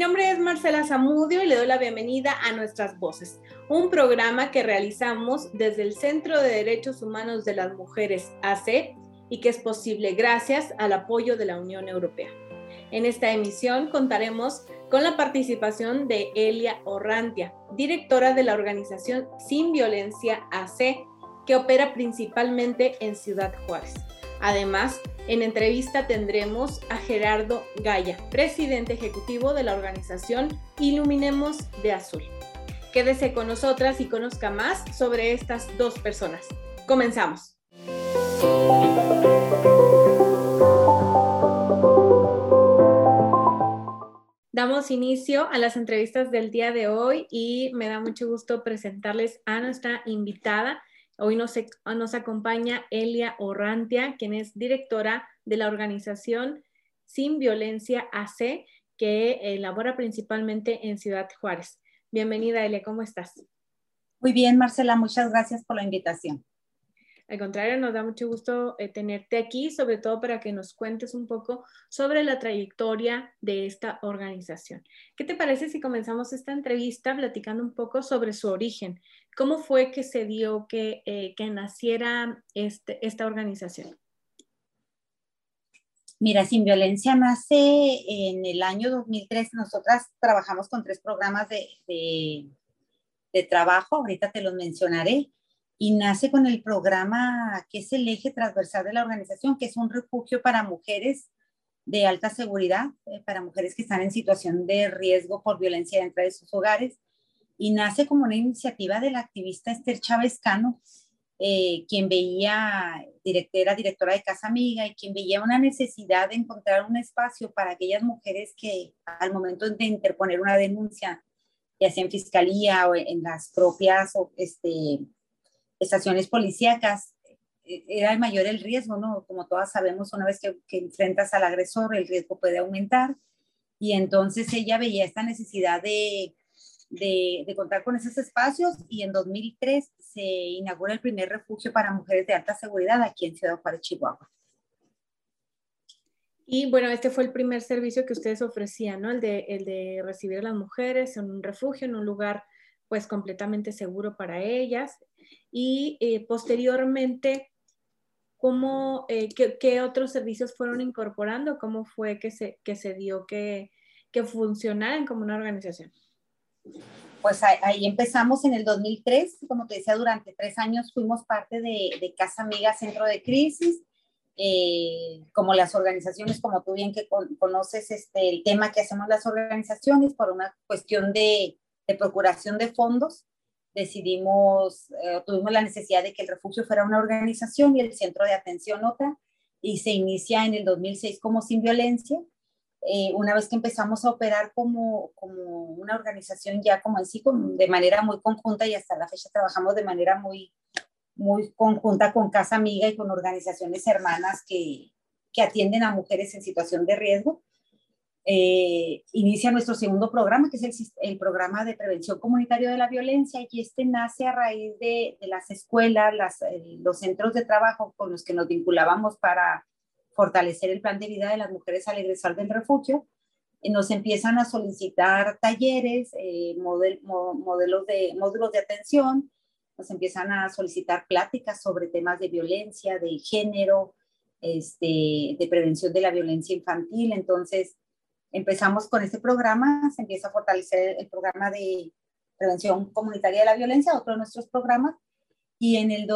Nombre es Marcela Zamudio y le doy la bienvenida a Nuestras Voces, un programa que realizamos desde el Centro de Derechos Humanos de las Mujeres AC y que es posible gracias al apoyo de la Unión Europea. En esta emisión contaremos con la participación de Elia Orrantia, directora de la organización Sin Violencia AC, que opera principalmente en Ciudad Juárez. Además, en entrevista tendremos a Gerardo Gaya, presidente ejecutivo de la organización Iluminemos de Azul. Quédese con nosotras y conozca más sobre estas dos personas. Comenzamos. Damos inicio a las entrevistas del día de hoy y me da mucho gusto presentarles a nuestra invitada. Hoy nos, nos acompaña Elia Orrantia, quien es directora de la organización Sin Violencia AC, que elabora principalmente en Ciudad Juárez. Bienvenida, Elia, ¿cómo estás? Muy bien, Marcela, muchas gracias por la invitación. Al contrario, nos da mucho gusto eh, tenerte aquí, sobre todo para que nos cuentes un poco sobre la trayectoria de esta organización. ¿Qué te parece si comenzamos esta entrevista platicando un poco sobre su origen? ¿Cómo fue que se dio que, eh, que naciera este, esta organización? Mira, Sin Violencia nace en el año 2003. Nosotras trabajamos con tres programas de, de, de trabajo, ahorita te los mencionaré y nace con el programa que es el eje transversal de la organización, que es un refugio para mujeres de alta seguridad, eh, para mujeres que están en situación de riesgo por violencia dentro de sus hogares. Y nace como una iniciativa de la activista Esther Chávez Cano, eh, quien veía, era directora de Casa Amiga, y quien veía una necesidad de encontrar un espacio para aquellas mujeres que al momento de interponer una denuncia, ya sea en fiscalía o en las propias este, estaciones policíacas, eh, era mayor el riesgo, ¿no? Como todas sabemos, una vez que, enfrentas al agresor, el riesgo puede aumentar. Y entonces ella veía esta necesidad de, de, contar con esos espacios y en 2003 se inaugura el primer refugio para mujeres de alta seguridad aquí en Ciudad Juárez, Chihuahua. Y bueno, este fue el primer servicio que ustedes ofrecían, ¿no? El de, el de recibir a las mujeres en un refugio, en un lugar pues completamente seguro para ellas y eh, posteriormente, ¿cómo, eh, qué, otros servicios fueron incorporando? ¿Cómo fue que se, que se dio que, que funcionaran como una organización? Pues ahí, empezamos en el 2003, como te decía, durante tres años fuimos parte de, Casa Amiga Centro de Crisis, eh, como las organizaciones, como tú bien que conoces este, el tema que hacemos las organizaciones por una cuestión de, de procuración de fondos, decidimos, eh, tuvimos la necesidad de que el refugio fuera una organización y el centro de atención otra, y se inicia en el 2006 como Sin Violencia. Eh, una vez que empezamos a operar como, como una organización ya como en sí, de manera muy conjunta y hasta la fecha trabajamos de manera muy, muy conjunta con Casa Amiga y con organizaciones hermanas que, que atienden a mujeres en situación de riesgo. Eh, inicia nuestro segundo programa, que es el, el, programa de prevención comunitaria de la violencia, y este nace a raíz de, de las escuelas, las, los centros de trabajo con los que nos vinculábamos para fortalecer el plan de vida de las mujeres al egresar del refugio. Nos empiezan a solicitar talleres, eh, model, modelos de, módulos de atención, nos empiezan a solicitar pláticas sobre temas de violencia, de género, este, de prevención de la violencia infantil. Entonces, empezamos con este programa, se empieza a fortalecer el programa de prevención comunitaria de la violencia, otro de nuestros programas, y en el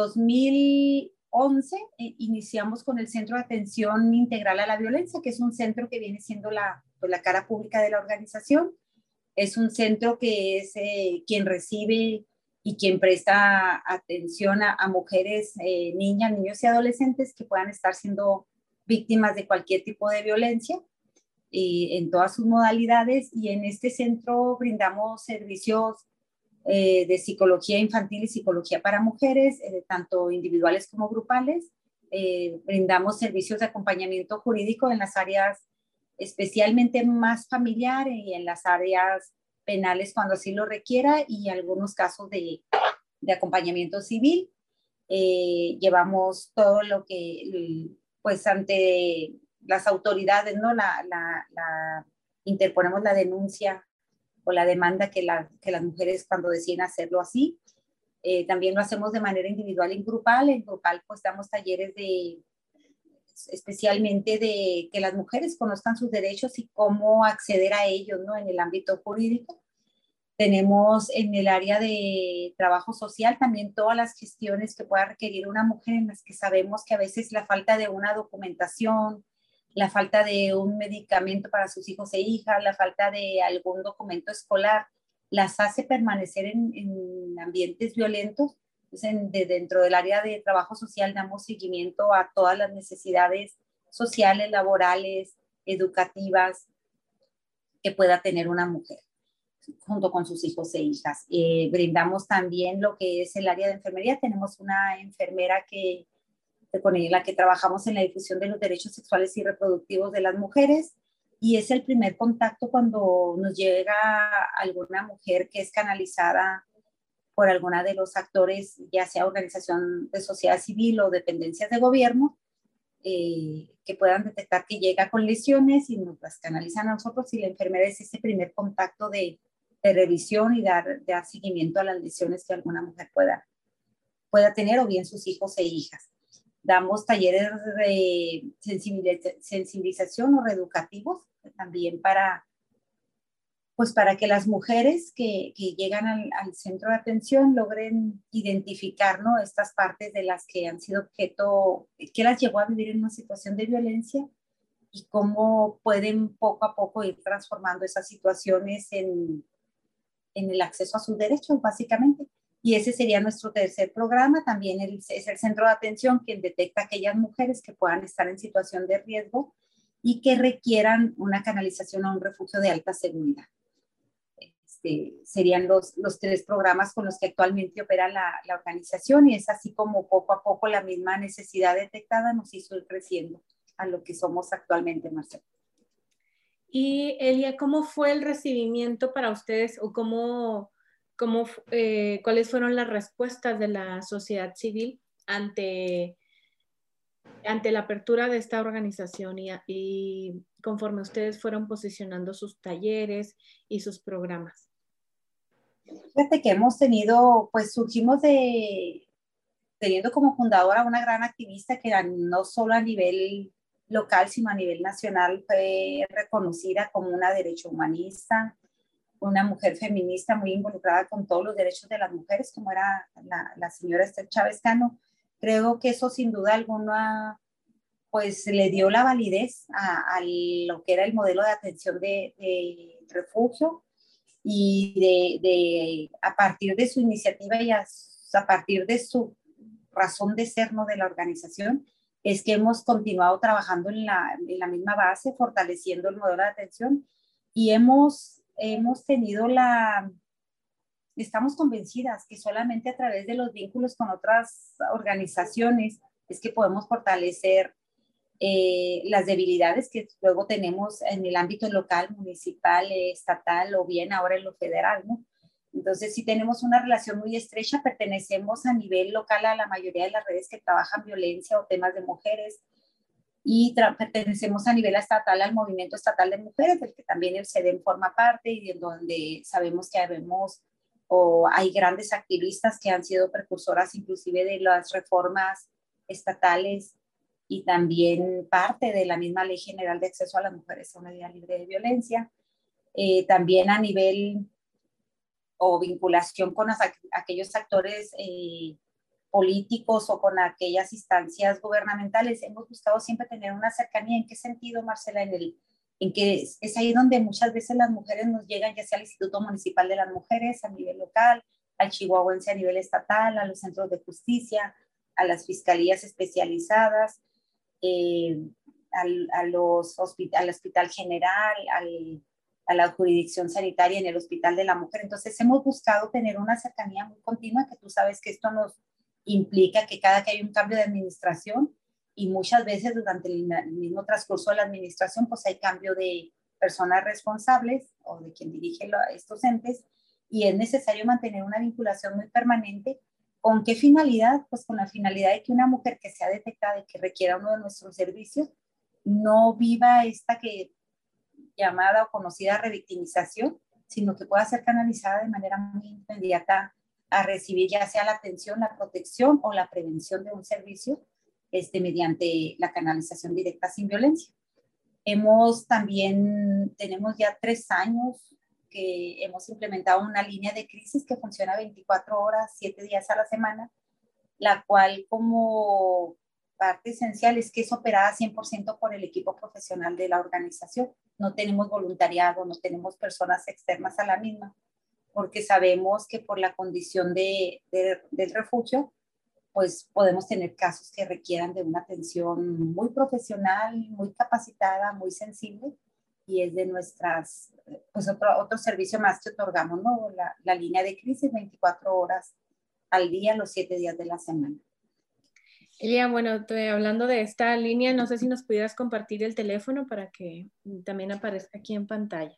2011 eh, iniciamos con el Centro de Atención Integral a la Violencia, que es un centro que viene siendo la, pues, la cara pública de la organización. Es un centro que es eh, quien recibe y quien presta atención a, mujeres, eh, niñas, niños y adolescentes que puedan estar siendo víctimas de cualquier tipo de violencia en todas sus modalidades. Y en este centro brindamos servicios eh, de psicología infantil y psicología para mujeres, eh, tanto individuales como grupales. brindamos servicios de acompañamiento jurídico en las áreas especialmente más familiar y en las áreas penales cuando así lo requiera y algunos casos de, de acompañamiento civil. Eh, llevamos todo lo que, pues ante las autoridades, ¿no? La interponemos la denuncia o la demanda que, la, que las mujeres cuando deciden hacerlo así. Eh, también lo hacemos de manera individual y grupal. En grupal, pues damos talleres de especialmente de que las mujeres conozcan sus derechos y cómo acceder a ellos ¿no? en el ámbito jurídico. Tenemos en el área de trabajo social también todas las gestiones que pueda requerir una mujer en las que sabemos que a veces la falta de una documentación, la falta de un medicamento para sus hijos e hijas, la falta de algún documento escolar, las hace permanecer en, en ambientes violentos de dentro del área de trabajo social damos seguimiento a todas las necesidades sociales, laborales, educativas que pueda tener una mujer junto con sus hijos e hijas. Eh, brindamos también lo que es el área de enfermería. Tenemos una enfermera que, con la que trabajamos en la difusión de los derechos sexuales y reproductivos de las mujeres y es el primer contacto cuando nos llega alguna mujer que es canalizada por alguna de los actores, ya sea organización de sociedad civil o dependencias de gobierno, eh, que puedan detectar que llega con lesiones y nos las canalizan a nosotros y la enfermera es ese primer contacto de, de revisión y dar, dar, seguimiento a las lesiones que alguna mujer pueda, pueda tener o bien sus hijos e hijas. Damos talleres de sensibilización o reeducativos también para pues para que las mujeres que, llegan al, centro de atención logren identificar ¿no? estas partes de las que han sido objeto, que las llevó a vivir en una situación de violencia y cómo pueden poco a poco ir transformando esas situaciones en, en el acceso a sus derechos, básicamente. Y ese sería nuestro tercer programa. También es el centro de atención quien detecta aquellas mujeres que puedan estar en situación de riesgo y que requieran una canalización a un refugio de alta seguridad. Este, serían los, los, tres programas con los que actualmente opera la, la, organización y es así como poco a poco la misma necesidad detectada nos hizo ir creciendo a lo que somos actualmente, Marcelo. Y Elia, ¿cómo fue el recibimiento para ustedes o cómo, eh, cuáles fueron las respuestas de la sociedad civil ante, ante la apertura de esta organización y, y conforme ustedes fueron posicionando sus talleres y sus programas? Fíjate que hemos tenido, pues surgimos de, teniendo como fundadora una gran activista que no solo a nivel local, sino a nivel nacional fue reconocida como una derecho humanista, una mujer feminista muy involucrada con todos los derechos de las mujeres, como era la, señora Esther Chávez Cano. Creo que eso sin duda alguna pues le dio la validez a, lo que era el modelo de atención de, de refugio y de, a partir de su iniciativa y a, partir de su razón de ser ¿no? de la organización, es que hemos continuado trabajando en la, en la misma base, fortaleciendo el modelo de atención y hemos, hemos tenido la, estamos convencidas que solamente a través de los vínculos con otras organizaciones es que podemos fortalecer eh, las debilidades que luego tenemos en el ámbito local, municipal, estatal o bien ahora en lo federal. Entonces, si tenemos una relación muy estrecha, pertenecemos a nivel local a la mayoría de las redes que trabajan violencia o temas de mujeres y pertenecemos a nivel estatal al movimiento estatal de mujeres, del que también el CEDEM forma parte y de donde sabemos que habemos o hay grandes activistas que han sido precursoras inclusive de las reformas estatales y también parte de la misma Ley General de Acceso a las Mujeres a una vida libre de violencia. Eh, también a nivel o vinculación con aquellos actores eh, políticos o con aquellas instancias gubernamentales. Hemos buscado siempre tener una cercanía. ¿En qué sentido, Marcela? En, el, en que es, ahí donde muchas veces las mujeres nos llegan, ya sea al Instituto Municipal de las Mujeres a nivel local, al chihuahuense a nivel estatal, a los centros de justicia, a las fiscalías especializadas, eh, al, a los hospital, al Hospital General, al, a la jurisdicción sanitaria en el Hospital de la Mujer. Entonces hemos buscado tener una cercanía muy continua, que tú sabes que esto nos implica que cada que hay un cambio de administración y muchas veces durante el, mismo transcurso de la administración, pues hay cambio de personas responsables o de quien dirige estos entes y es necesario mantener una vinculación muy permanente. ¿Con qué finalidad? Pues con la finalidad de que una mujer que sea detectada y que requiera uno de nuestros servicios no viva esta que llamada o conocida revictimización, sino que pueda ser canalizada de manera muy inmediata a recibir ya sea la atención, la protección o la prevención de un servicio este, mediante la canalización directa sin violencia. Hemos también, tenemos ya tres años que hemos implementado una línea de crisis que funciona 24 horas, 7 días a la semana, la cual como parte esencial es que es operada 100% por el equipo profesional de la organización. No tenemos voluntariado, no tenemos personas externas a la misma, porque sabemos que por la condición de, del refugio, pues podemos tener casos que requieran de una atención muy profesional, muy capacitada, muy sensible, y es de nuestras, pues otro, otro servicio más que otorgamos, ¿no? La, la línea de crisis 24 horas al día, los 7 días de la semana. Elia, bueno, hablando de esta línea, no sé si nos pudieras compartir el teléfono para que también aparezca aquí en pantalla.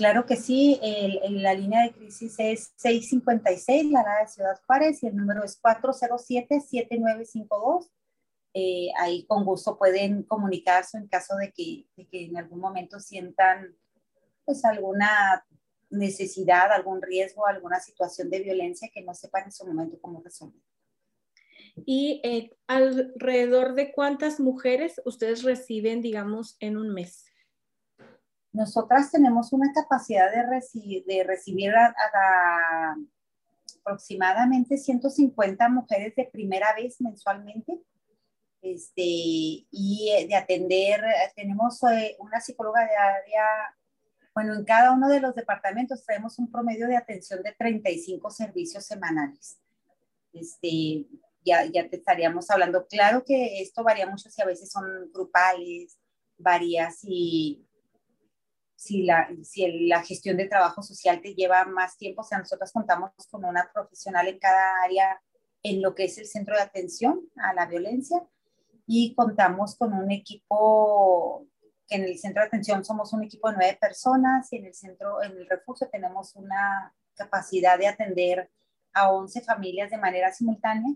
Claro que sí, el, la línea de crisis es 656, la de Ciudad Juárez, y el número es 407-7952. Eh, ahí con gusto pueden comunicarse en caso de que, de que en algún momento sientan pues alguna necesidad, algún riesgo, alguna situación de violencia que no sepan en su momento cómo resolver y eh, alrededor de cuántas mujeres ustedes reciben, digamos, en un mes. Nosotras tenemos una capacidad de, de recibir a, aproximadamente 150 mujeres de primera vez mensualmente. Este, y eh, de atender, tenemos eh, una psicóloga de área, bueno, en cada uno de los departamentos tenemos un promedio de atención de 35 servicios semanales. Este, ya, ya te estaríamos hablando. Claro que esto varía mucho si a veces son grupales, varía si, si, la, si la gestión de trabajo social te lleva más tiempo. O sea, nosotros contamos con una profesional en cada área en lo que es el centro de atención a la violencia y contamos con un equipo que en el centro de atención somos un equipo de nueve personas y en el centro, en el refugio tenemos una capacidad de atender a 11 familias de manera simultánea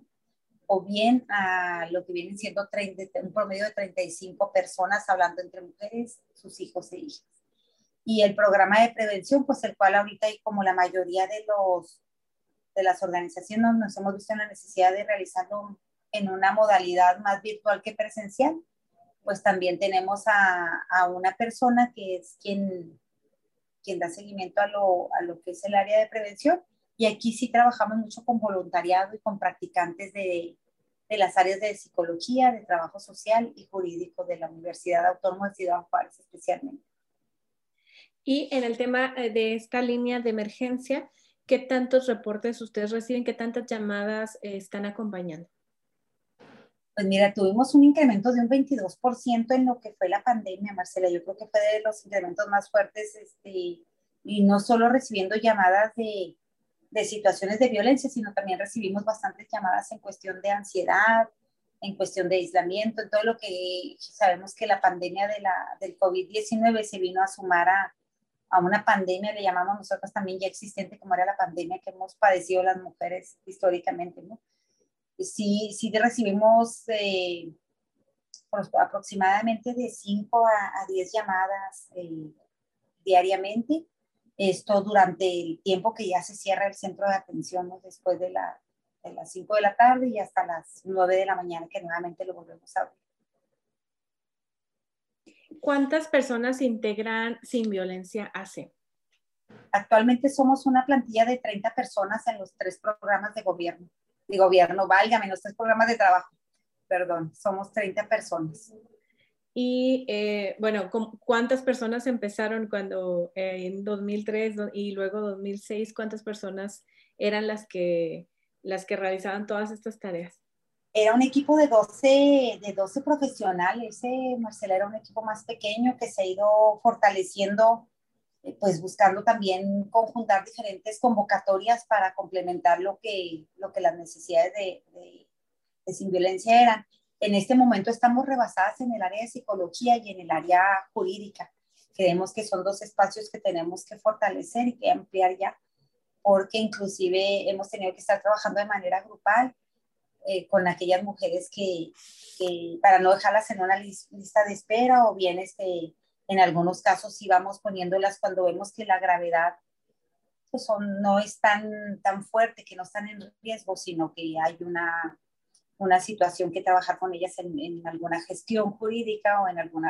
o bien a lo que vienen siendo un promedio de 35 personas hablando entre mujeres, sus hijos e hijas. Y el programa de prevención, pues el cual ahorita hay como la mayoría de, los, de las organizaciones nos hemos visto en la necesidad de realizarlo en una modalidad más virtual que presencial, pues también tenemos a, a una persona que es quien, quien da seguimiento a lo, a lo que es el área de prevención y aquí sí trabajamos mucho con voluntariado y con practicantes de, de las áreas de psicología, de trabajo social y jurídico de la Universidad Autónoma de Ciudad Juárez especialmente. Y en el tema eh, de esta línea de emergencia, ¿qué tantos reportes ustedes reciben? ¿Qué tantas llamadas eh, están acompañando? Pues mira, tuvimos un incremento de un 22% en lo que fue la pandemia, Marcela. Yo creo que fue de los incrementos más fuertes este, y no solo recibiendo llamadas de, de situaciones de violencia, sino también recibimos bastantes llamadas en cuestión de ansiedad, en cuestión de aislamiento, en todo lo que sabemos que la pandemia de la, del COVID-19 se vino a sumar a, a, una pandemia, le llamamos nosotros también ya existente, como era la pandemia que hemos padecido las mujeres históricamente, ¿no? Sí, sí recibimos eh, aproximadamente de 5 a, 10 llamadas eh, diariamente esto durante el tiempo que ya se cierra el centro de atención, después de, de las 5 de la tarde y hasta las 9 de la mañana, que nuevamente lo volvemos a abrir. ¿Cuántas personas integran Sin Violencia hace? Actualmente somos una plantilla de 30 personas en los tres programas de gobierno. De gobierno, válgame, los tres programas de trabajo. Perdón, somos 30 personas. Y eh, bueno, ¿cuántas personas empezaron cuando eh, en 2003 y luego 2006? ¿Cuántas personas eran las que, las que realizaban todas estas tareas? Era un equipo de 12, de 12 profesionales, eh, Marcela, era un equipo más pequeño que se ha ido fortaleciendo, eh, pues buscando también conjuntar diferentes convocatorias para complementar lo que, lo que las necesidades de, de, de sin violencia eran. En este momento estamos rebasadas en el área de psicología y en el área jurídica. Creemos que son dos espacios que tenemos que fortalecer y que ampliar ya, porque inclusive hemos tenido que estar trabajando de manera grupal eh, con aquellas mujeres que, para no dejarlas en una lista de espera o bien este, en algunos casos sí vamos poniéndolas cuando vemos que la gravedad pues no es tan, tan fuerte, que no están en riesgo, sino que hay una una situación que trabajar con ellas en, alguna gestión jurídica o en algún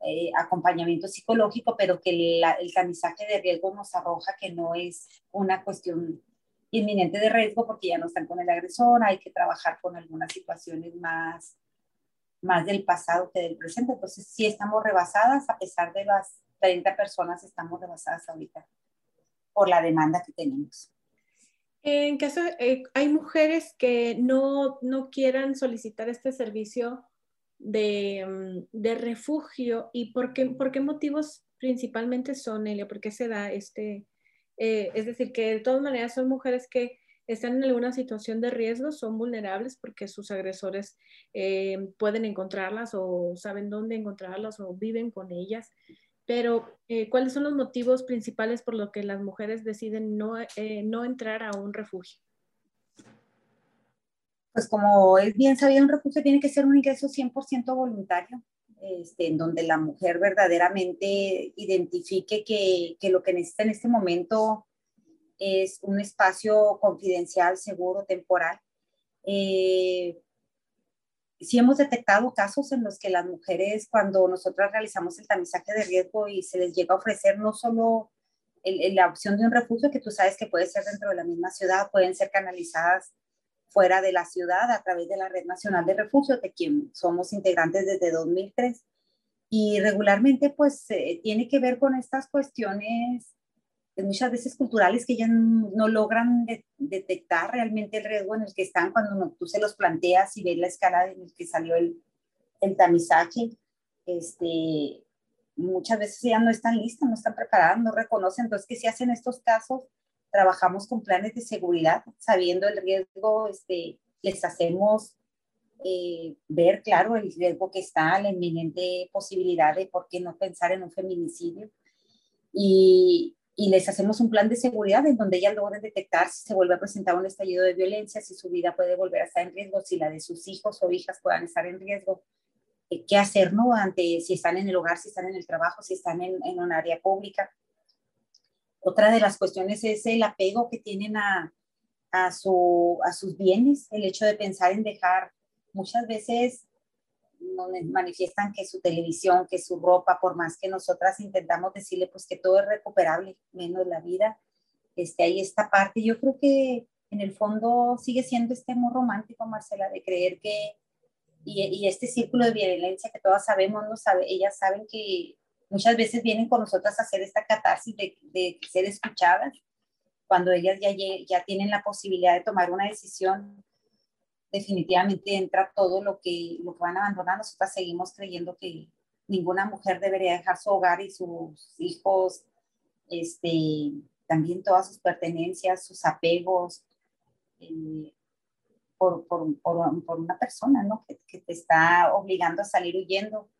eh, acompañamiento psicológico, pero que el tamizaje de riesgo nos arroja que no es una cuestión inminente de riesgo porque ya no están con el agresor, hay que trabajar con algunas situaciones más, más del pasado que del presente. Entonces, sí estamos rebasadas, a pesar de las 30 personas, estamos rebasadas ahorita por la demanda que tenemos. En caso, eh, hay mujeres que no, no, quieran solicitar este servicio de, mm, de refugio y por qué, por qué, motivos principalmente son, Elia, por qué se da este, eh, es decir, que de todas maneras son mujeres que están en alguna situación de riesgo, son vulnerables porque sus agresores eh, pueden encontrarlas o saben dónde encontrarlas o viven con ellas pero eh, ¿cuáles son los motivos principales por los que las mujeres deciden no, no entrar a un refugio? Pues como es bien sabido, un refugio tiene que ser un ingreso 100% voluntario, este, en donde la mujer verdaderamente identifique que, que, lo que necesita en este momento es un espacio confidencial, seguro, temporal. Eh, sí hemos detectado casos en los que las mujeres, cuando nosotras realizamos el tamizaje de riesgo y se les llega a ofrecer no solo la opción de un refugio, que tú sabes que puede ser dentro de la misma ciudad, pueden ser canalizadas fuera de la ciudad a través de la Red Nacional de Refugio, de quien somos integrantes desde 2003. Y regularmente, pues, eh, tiene que ver con estas cuestiones muchas veces culturales que ellas no logran detectar realmente el riesgo en el que están cuando tú se los planteas y ves la escala en la que salió el, el tamizaje. Este, muchas veces ellas no están listas, no están preparadas, no reconocen. Entonces, ¿qué se hace en estos casos? Trabajamos con planes de seguridad, sabiendo el riesgo, este, les hacemos eh, ver, claro, el riesgo que está, la inminente posibilidad de por qué no pensar en un feminicidio. Y, les hacemos un plan de seguridad en donde ellas logren detectar si se vuelve a presentar un estallido de violencia, si su vida puede volver a estar en riesgo, si la de sus hijos o hijas puedan estar en riesgo, eh, qué hacer, ¿no? Ante si están en el hogar, si están en el trabajo, si están en, en un área pública. Otra de las cuestiones es el apego que tienen a, a, su, a sus bienes, el hecho de pensar en dejar muchas veces manifiestan que su televisión, que su ropa, por más que nosotras intentamos decirle pues que todo es recuperable, menos la vida, este, hay esta parte. Yo creo que en el fondo sigue siendo este amor romántico, Marcela, de creer que, y, y, este círculo de violencia que todas sabemos, no sabe, ellas saben que muchas veces vienen con nosotras a hacer esta catarsis de, de ser escuchadas, cuando ellas ya, ya tienen la posibilidad de tomar una decisión definitivamente entra todo lo que, lo que van a abandonar. Nosotras seguimos creyendo que ninguna mujer debería dejar su hogar y sus hijos, este, también todas sus pertenencias, sus apegos, eh, por, por, por, una persona, ¿no? Que, que, te está obligando a salir huyendo.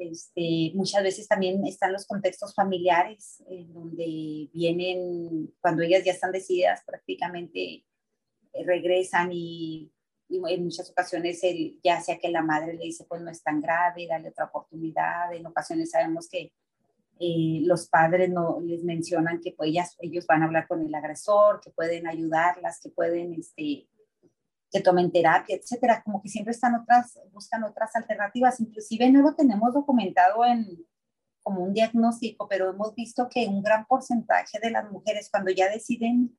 Este, muchas veces también están los contextos familiares, en donde vienen, cuando ellas ya están decididas prácticamente, eh, regresan y, en muchas ocasiones ya sea que la madre le dice pues no es tan grave, dale otra oportunidad, en ocasiones sabemos que eh, los padres no les mencionan que pues ellas, ellos van a hablar con el agresor, que pueden ayudarlas, que pueden este, que tomen terapia, etcétera, como que siempre están otras, buscan otras alternativas, inclusive no lo tenemos documentado en como un diagnóstico, pero hemos visto que un gran porcentaje de las mujeres cuando ya deciden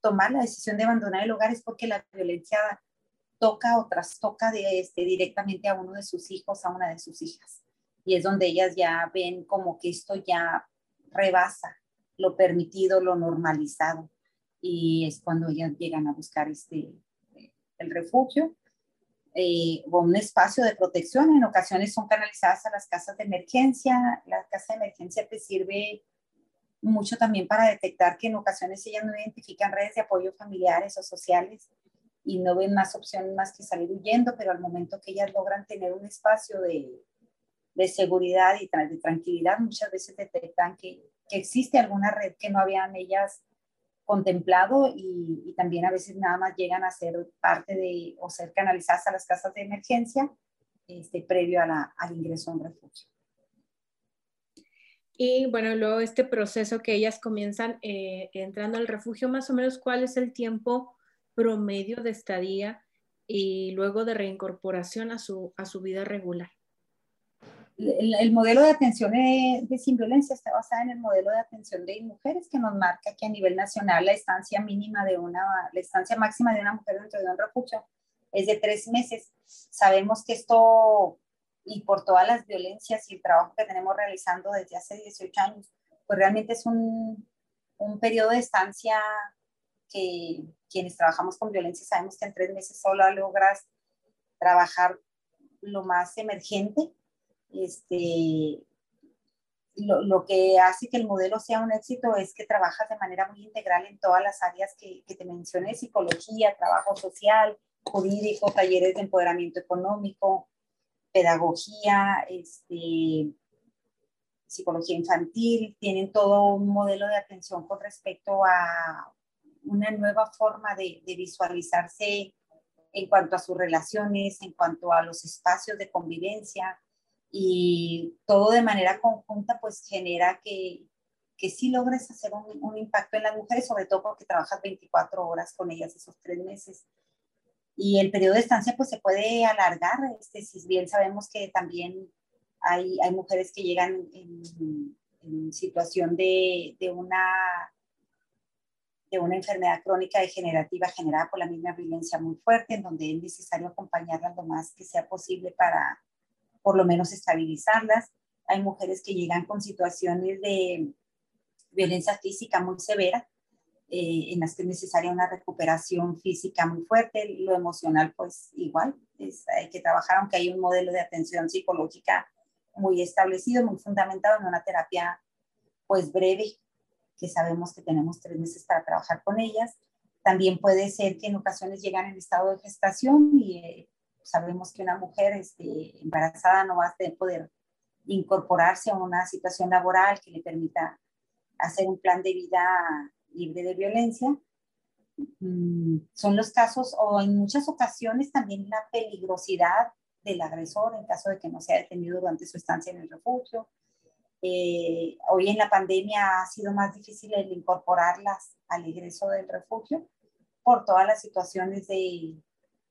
tomar la decisión de abandonar el hogar es porque la violencia toca o trastoca de, este, directamente a uno de sus hijos, a una de sus hijas. Y es donde ellas ya ven como que esto ya rebasa lo permitido, lo normalizado. Y es cuando ellas llegan a buscar este, el refugio eh, o un espacio de protección. En ocasiones son canalizadas a las casas de emergencia. La casa de emergencia te sirve mucho también para detectar que en ocasiones ellas no identifican redes de apoyo familiares o sociales y no ven más opciones más que salir huyendo, pero al momento que ellas logran tener un espacio de, de seguridad y de tranquilidad, muchas veces detectan que, que, existe alguna red que no habían ellas contemplado y, también a veces nada más llegan a ser parte de o ser canalizadas a las casas de emergencia este, previo a la, al ingreso a un refugio. Y bueno, luego este proceso que ellas comienzan eh, entrando al refugio, más o menos cuál es el tiempo promedio de estadía y luego de reincorporación a su, a su vida regular. El, modelo de atención de, sin violencia está basado en el modelo de atención de mujeres que nos marca que a nivel nacional la estancia mínima de una, la estancia máxima de una mujer dentro de un refugio es de tres meses. Sabemos que esto, y por todas las violencias y el trabajo que tenemos realizando desde hace 18 años, pues realmente es un, un periodo de estancia que quienes trabajamos con violencia sabemos que en tres meses solo logras trabajar lo más emergente. Este, lo, lo, que hace que el modelo sea un éxito es que trabajas de manera muy integral en todas las áreas que, que te mencioné, psicología, trabajo social, jurídico, talleres de empoderamiento económico, pedagogía, este, psicología infantil, tienen todo un modelo de atención con respecto a una nueva forma de, visualizarse en cuanto a sus relaciones, en cuanto a los espacios de convivencia y todo de manera conjunta pues genera que, que sí logres hacer un, impacto en las mujeres, sobre todo porque trabajas 24 horas con ellas esos tres meses. Y el periodo de estancia pues se puede alargar, este, si bien sabemos que también hay, hay mujeres que llegan en, en situación de, de, una de una enfermedad crónica degenerativa generada por la misma violencia muy fuerte, en donde es necesario acompañarlas lo más que sea posible para por lo menos estabilizarlas. Hay mujeres que llegan con situaciones de violencia física muy severa, eh, en las que es necesaria una recuperación física muy fuerte, lo emocional pues igual, hay que trabajar, aunque hay un modelo de atención psicológica muy establecido, muy fundamentado en una terapia pues breve que sabemos que tenemos tres meses para trabajar con ellas. También puede ser que en ocasiones llegan en estado de gestación y eh, sabemos que una mujer este, embarazada no va a poder incorporarse a una situación laboral que le permita hacer un plan de vida libre de violencia. Mm, son los casos o en muchas ocasiones también la peligrosidad del agresor en caso de que no sea detenido durante su estancia en el refugio, eh, hoy en la pandemia ha sido más difícil el incorporarlas al ingreso del refugio por todas las situaciones de,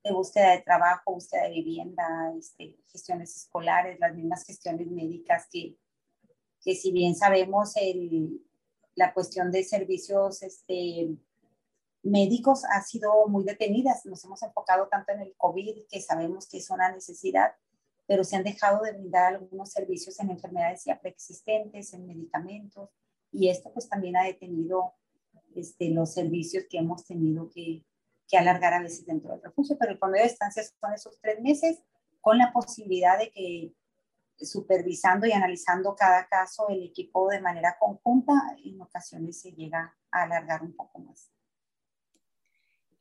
de búsqueda de trabajo, búsqueda de vivienda, este, gestiones escolares, las mismas gestiones médicas que, que si bien sabemos el, la cuestión de servicios este, médicos ha sido muy detenida. Nos hemos enfocado tanto en el COVID que sabemos que es una necesidad, pero se han dejado de brindar algunos servicios en enfermedades ya preexistentes, en medicamentos, y esto pues también ha detenido este, los servicios que hemos tenido que, que alargar a veces dentro del refugio, pero el promedio de estancia son esos tres meses con la posibilidad de que supervisando y analizando cada caso el equipo de manera conjunta, en ocasiones se llega a alargar un poco más.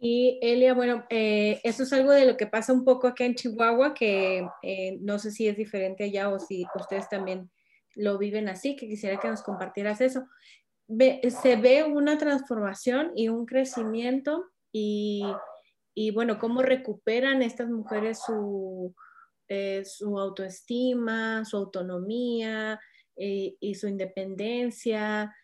Y Elia, bueno, eh, eso es algo de lo que pasa un poco acá en Chihuahua, que eh, no sé si es diferente allá o si ustedes también lo viven así, que quisiera que nos compartieras eso. se ve una transformación y un crecimiento y, y bueno, cómo recuperan estas mujeres su, eh, su autoestima, su autonomía y su independencia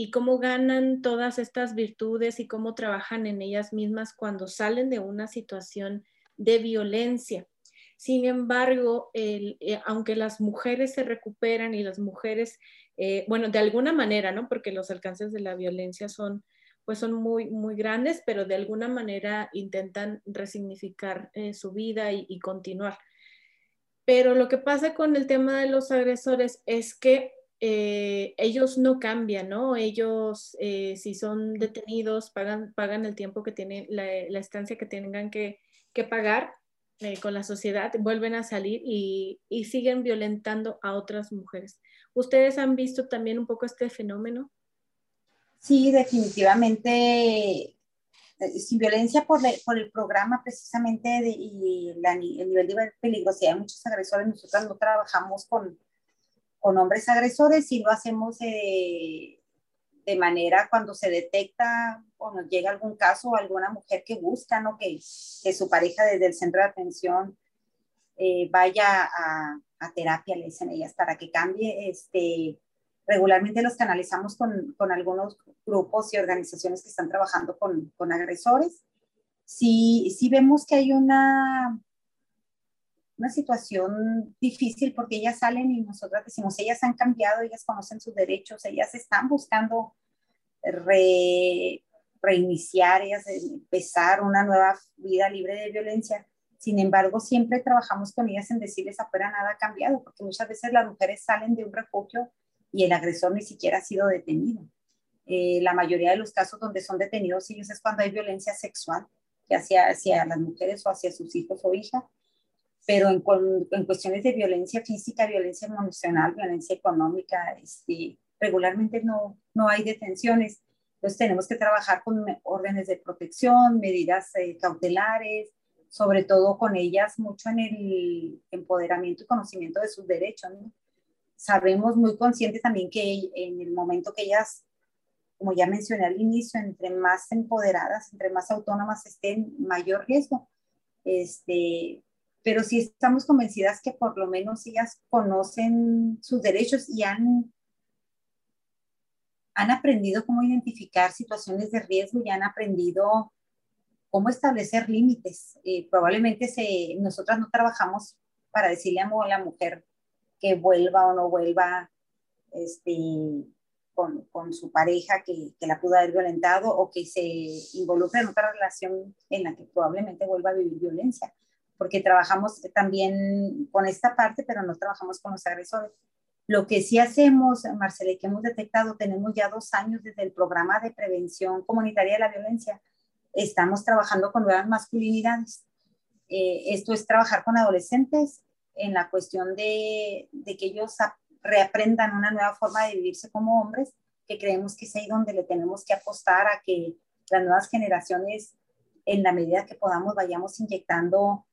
y cómo ganan todas estas virtudes y cómo trabajan en ellas mismas cuando salen de una situación de violencia. Sin embargo, eh, aunque las mujeres se recuperan y las mujeres, eh, bueno, de alguna manera, ¿no? Porque los alcances de la violencia son, pues son muy, muy grandes, pero de alguna manera intentan resignificar eh, su vida y, continuar. Pero lo que pasa con el tema de los agresores es que eh, ellos no cambian, ¿no? Ellos, eh, si son detenidos, pagan, pagan el tiempo que tienen, la, estancia que tengan que, pagar eh, con la sociedad, vuelven a salir y, y, siguen violentando a otras mujeres. ¿Ustedes han visto también un poco este fenómeno? Sí, definitivamente. Sin violencia por, por el programa precisamente y el nivel de peligrosidad de muchos agresores, nosotros no trabajamos con, con hombres agresores y lo hacemos eh, de manera cuando se detecta o nos llega algún caso alguna mujer que busca, ¿no? Que, que su pareja desde el centro de atención eh, vaya a, a, terapia, le dicen ellas, para que cambie. Este, regularmente los canalizamos con, con algunos grupos y organizaciones que están trabajando con, con agresores. Si, si vemos que hay una una situación difícil porque ellas salen y nosotras decimos, ellas han cambiado, ellas conocen sus derechos, ellas están buscando reiniciar, ellas empezar una nueva vida libre de violencia. Sin embargo, siempre trabajamos con ellas en decirles afuera nada ha cambiado, porque muchas veces las mujeres salen de un refugio y el agresor ni siquiera ha sido detenido. Eh, la mayoría de los casos donde son detenidos ellos es cuando hay violencia sexual, ya sea hacia las mujeres o hacia sus hijos o hijas, pero en, en, cuestiones de violencia física, violencia emocional, violencia económica, este, regularmente no, no hay detenciones. Entonces tenemos que trabajar con órdenes de protección, medidas eh, cautelares, sobre todo con ellas mucho en el empoderamiento y conocimiento de sus derechos. Sabemos muy conscientes también que en el momento que ellas, como ya mencioné al inicio, entre más empoderadas, entre más autónomas estén, mayor riesgo. Este, pero sí estamos convencidas que por lo menos ellas conocen sus derechos y han, han aprendido cómo identificar situaciones de riesgo y han aprendido cómo establecer límites. Eh, probablemente se, nosotras no trabajamos para decirle a la mujer que vuelva o no vuelva este, con, con, su pareja que, la pudo haber violentado o que se involucre en otra relación en la que probablemente vuelva a vivir violencia porque trabajamos también con esta parte, pero no trabajamos con los agresores. Lo que sí hacemos, Marcela, que hemos detectado, tenemos ya dos años desde el programa de prevención comunitaria de la violencia, estamos trabajando con nuevas masculinidades. Eh, esto es trabajar con adolescentes en la cuestión de, de, que ellos reaprendan una nueva forma de vivirse como hombres, que creemos que es ahí donde le tenemos que apostar a que las nuevas generaciones, en la medida que podamos, vayamos inyectando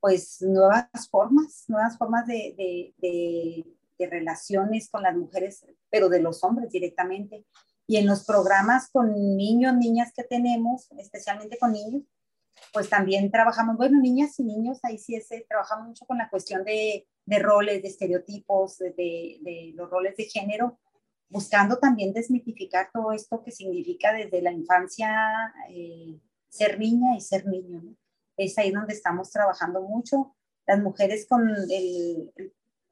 pues nuevas formas, nuevas formas de, de, de, relaciones con las mujeres, pero de los hombres directamente. Y en los programas con niños, niñas que tenemos, especialmente con niños, pues también trabajamos, bueno, niñas y niños, ahí sí es, trabajamos mucho con la cuestión de, roles, de estereotipos, de, los roles de género, buscando también desmitificar todo esto que significa desde la infancia eh, ser niña y ser niño. es ahí donde estamos trabajando mucho. Las mujeres con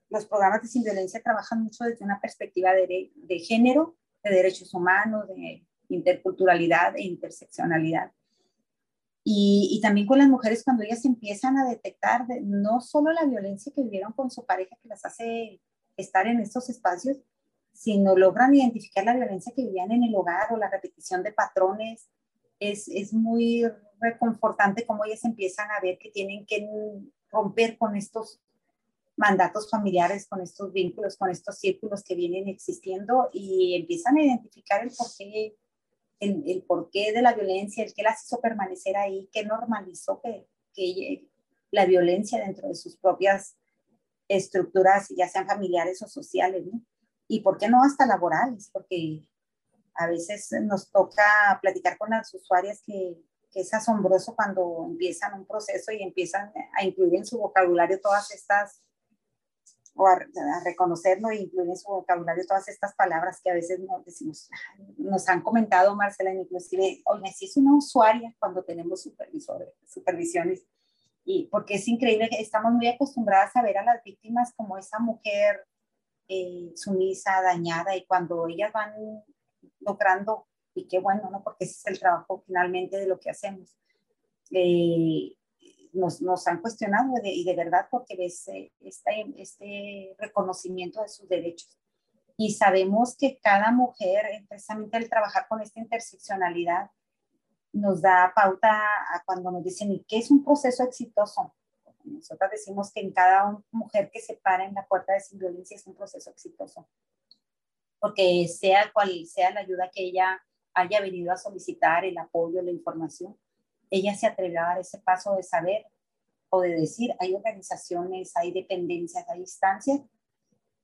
los programas de sin violencia trabajan mucho desde una perspectiva de, de género, de derechos humanos, de interculturalidad e interseccionalidad. Y, y, también con las mujeres cuando ellas empiezan a detectar no solo la violencia que vivieron con su pareja que las hace estar en estos espacios, sino logran identificar la violencia que vivían en el hogar o la repetición de patrones. Es, es muy reconfortante cómo ellas empiezan a ver que tienen que romper con estos mandatos familiares, con estos vínculos, con estos círculos que vienen existiendo y empiezan a identificar el porqué, el, el porqué de la violencia, el que las hizo permanecer ahí, que normalizó que, que la violencia dentro de sus propias estructuras, ya sean familiares o sociales. Y por qué no hasta laborales, porque a veces nos toca platicar con las usuarias que es asombroso cuando empiezan un proceso y empiezan a incluir en su vocabulario todas estas, o a, reconocerlo e incluir en su vocabulario todas estas palabras que a veces nos decimos, nos han comentado Marcela, inclusive, oye, si es una usuaria cuando tenemos supervisores, supervisiones, y porque es increíble que estamos muy acostumbradas a ver a las víctimas como esa mujer eh, sumisa, dañada, y cuando ellas van logrando y qué bueno, ¿no? Porque ese es el trabajo finalmente de lo que hacemos. Eh, nos, nos, han cuestionado y de verdad porque ves eh, este, este reconocimiento de sus derechos. Y sabemos que cada mujer, precisamente al trabajar con esta interseccionalidad, nos da pauta a cuando nos dicen, ¿y qué es un proceso exitoso? Nosotros decimos que en cada mujer que se para en la puerta de sin violencia es un proceso exitoso. Porque sea cual sea la ayuda que ella haya venido a solicitar, el apoyo, la información, ella se atreverá a dar ese paso de saber o de decir, hay organizaciones, hay dependencias, hay instancias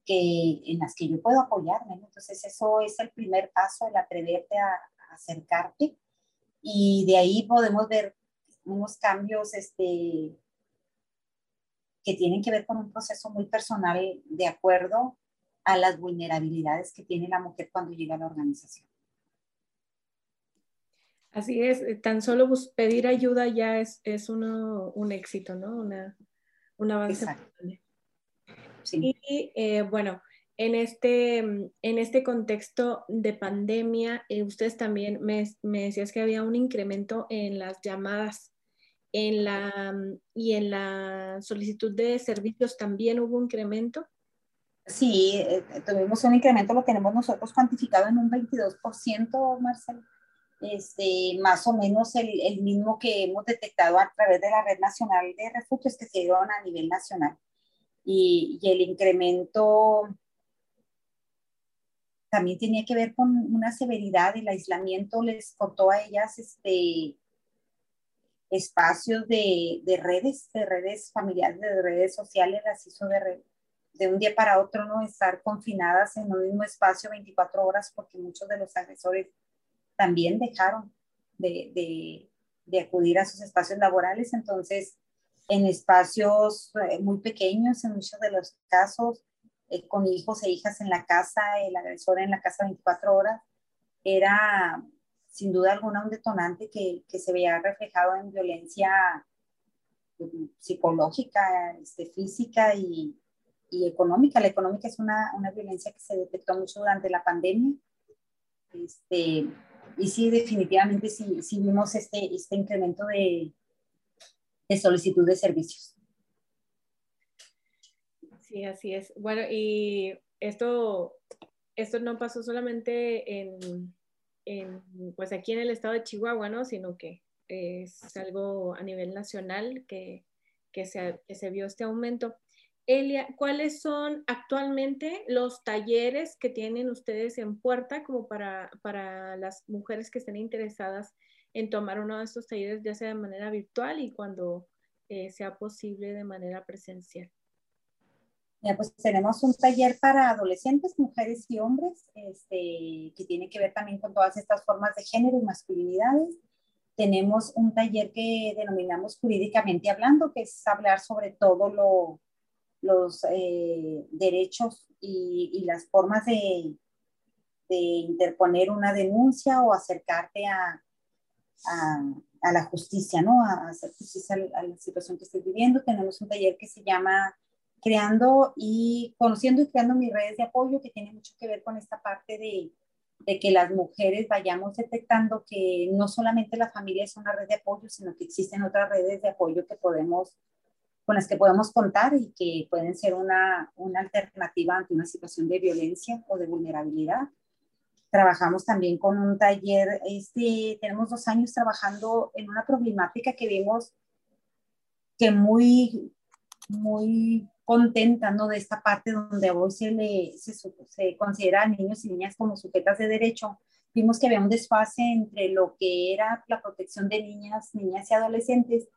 que, en las que yo puedo apoyarme. Entonces, eso es el primer paso, el atreverte a, a acercarte y de ahí podemos ver unos cambios este, que tienen que ver con un proceso muy personal de acuerdo a las vulnerabilidades que tiene la mujer cuando llega a la organización. Así es, eh, tan solo pedir ayuda ya es, es uno, un éxito, ¿no? Una, un avance. Sí. Y eh, bueno, en este, en este contexto de pandemia, eh, ustedes también me, me, decías que había un incremento en las llamadas en la, y en la solicitud de servicios también hubo un incremento. Sí, tuvimos un incremento, lo tenemos nosotros cuantificado en un 22%, Marcelo este, más o menos el, el, mismo que hemos detectado a través de la Red Nacional de Refugios que se dieron a nivel nacional. Y, y el incremento también tenía que ver con una severidad, el aislamiento les cortó a ellas este, espacios de, de redes, de redes familiares, de redes sociales, las hizo de, de un día para otro, ¿no? Estar confinadas en un mismo espacio 24 horas porque muchos de los agresores también dejaron de, acudir a sus espacios laborales. Entonces, en espacios eh, muy pequeños, en muchos de los casos, eh, con hijos e hijas en la casa, el agresor en la casa 24 horas, era sin duda alguna un detonante que, se veía reflejado en violencia pues, psicológica, este, física y, económica. La económica es una, una, violencia que se detectó mucho durante la pandemia. Este, y sí, definitivamente sí, sí vimos este, este incremento de, de solicitud de servicios. Sí, así es. Bueno, y esto, esto no pasó solamente en, en, pues aquí en el estado de Chihuahua, ¿no? Sino que es algo a nivel nacional que, que, se, que se vio este aumento. Elia, ¿cuáles son actualmente los talleres que tienen ustedes en puerta como para, para las mujeres que estén interesadas en tomar uno de estos talleres, ya sea de manera virtual y cuando eh, sea posible de manera presencial? Ya, pues tenemos un taller para adolescentes, mujeres y hombres, este, que tiene que ver también con todas estas formas de género y masculinidades. Tenemos un taller que denominamos jurídicamente hablando, que es hablar sobre todo lo, los eh, derechos y, las formas de, interponer una denuncia o acercarte a, a, la justicia, ¿no? A hacer justicia a, la situación que estés viviendo. Tenemos un taller que se llama Creando y Conociendo y Creando mis redes de apoyo, que tiene mucho que ver con esta parte de, de que las mujeres vayamos detectando que no solamente la familia es una red de apoyo, sino que existen otras redes de apoyo que podemos con las que podemos contar y que pueden ser una, una alternativa ante una situación de violencia o de vulnerabilidad. Trabajamos también con un taller, este, tenemos dos años trabajando en una problemática que vimos que muy, muy contenta ¿no? de esta parte donde hoy se, le, se, se considera a niños y niñas como sujetas de derecho. Vimos que había un desfase entre lo que era la protección de niñas, niñas y adolescentes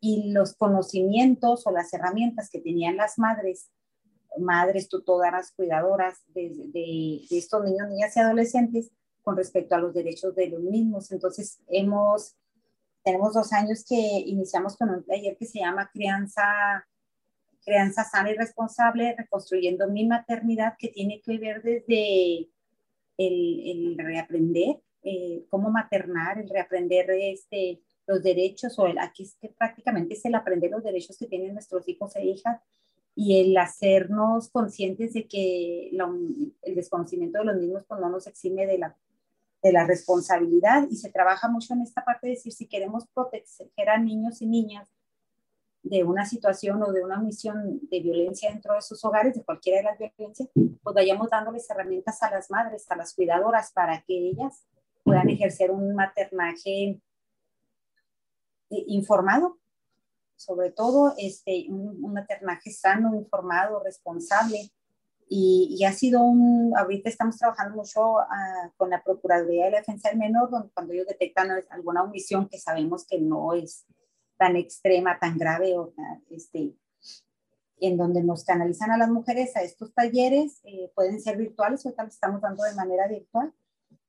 y los conocimientos o las herramientas que tenían las madres, madres tutoras, cuidadoras de, de, estos niños, niñas y adolescentes con respecto a los derechos de los mismos. Entonces, hemos, tenemos dos años que iniciamos con un taller que se llama Crianza, Crianza Sana y Responsable, Reconstruyendo mi Maternidad, que tiene que ver desde el, el reaprender, eh, cómo maternar, el reaprender este, los derechos, o el, aquí es que prácticamente es el aprender los derechos que tienen nuestros hijos e hijas y el hacernos conscientes de que el desconocimiento de los mismos pues, no nos exime de la, de la responsabilidad y se trabaja mucho en esta parte de decir si queremos proteger a niños y niñas de una situación o de una misión de violencia dentro de sus hogares, de cualquiera de las violencias, pues vayamos dándoles herramientas a las madres, a las cuidadoras, para que ellas puedan ejercer un maternaje informado, sobre todo este, un, maternaje sano, informado, responsable. Y, ha sido un, ahorita estamos trabajando mucho ah, con la Procuraduría de la Defensa del Menor, donde cuando ellos detectan alguna omisión que sabemos que no es tan extrema, tan grave, o este, en donde nos canalizan a las mujeres a estos talleres, eh, pueden ser virtuales, ahorita los estamos dando de manera virtual,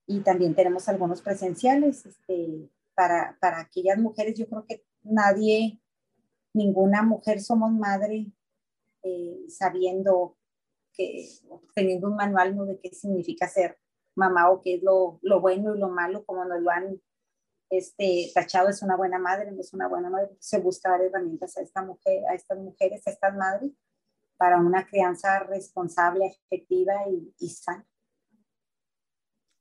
y también tenemos algunos presenciales este, para, para aquellas mujeres. Yo creo que nadie ninguna mujer somos madre eh, sabiendo que, teniendo un manual ¿no? de qué significa ser mamá o qué es lo, lo, bueno y lo malo, como nos lo han este, tachado, es una buena madre, no es una buena madre, se busca dar herramientas a, esta mujer, a estas mujeres, a estas madres, para una crianza responsable, efectiva y, y sana.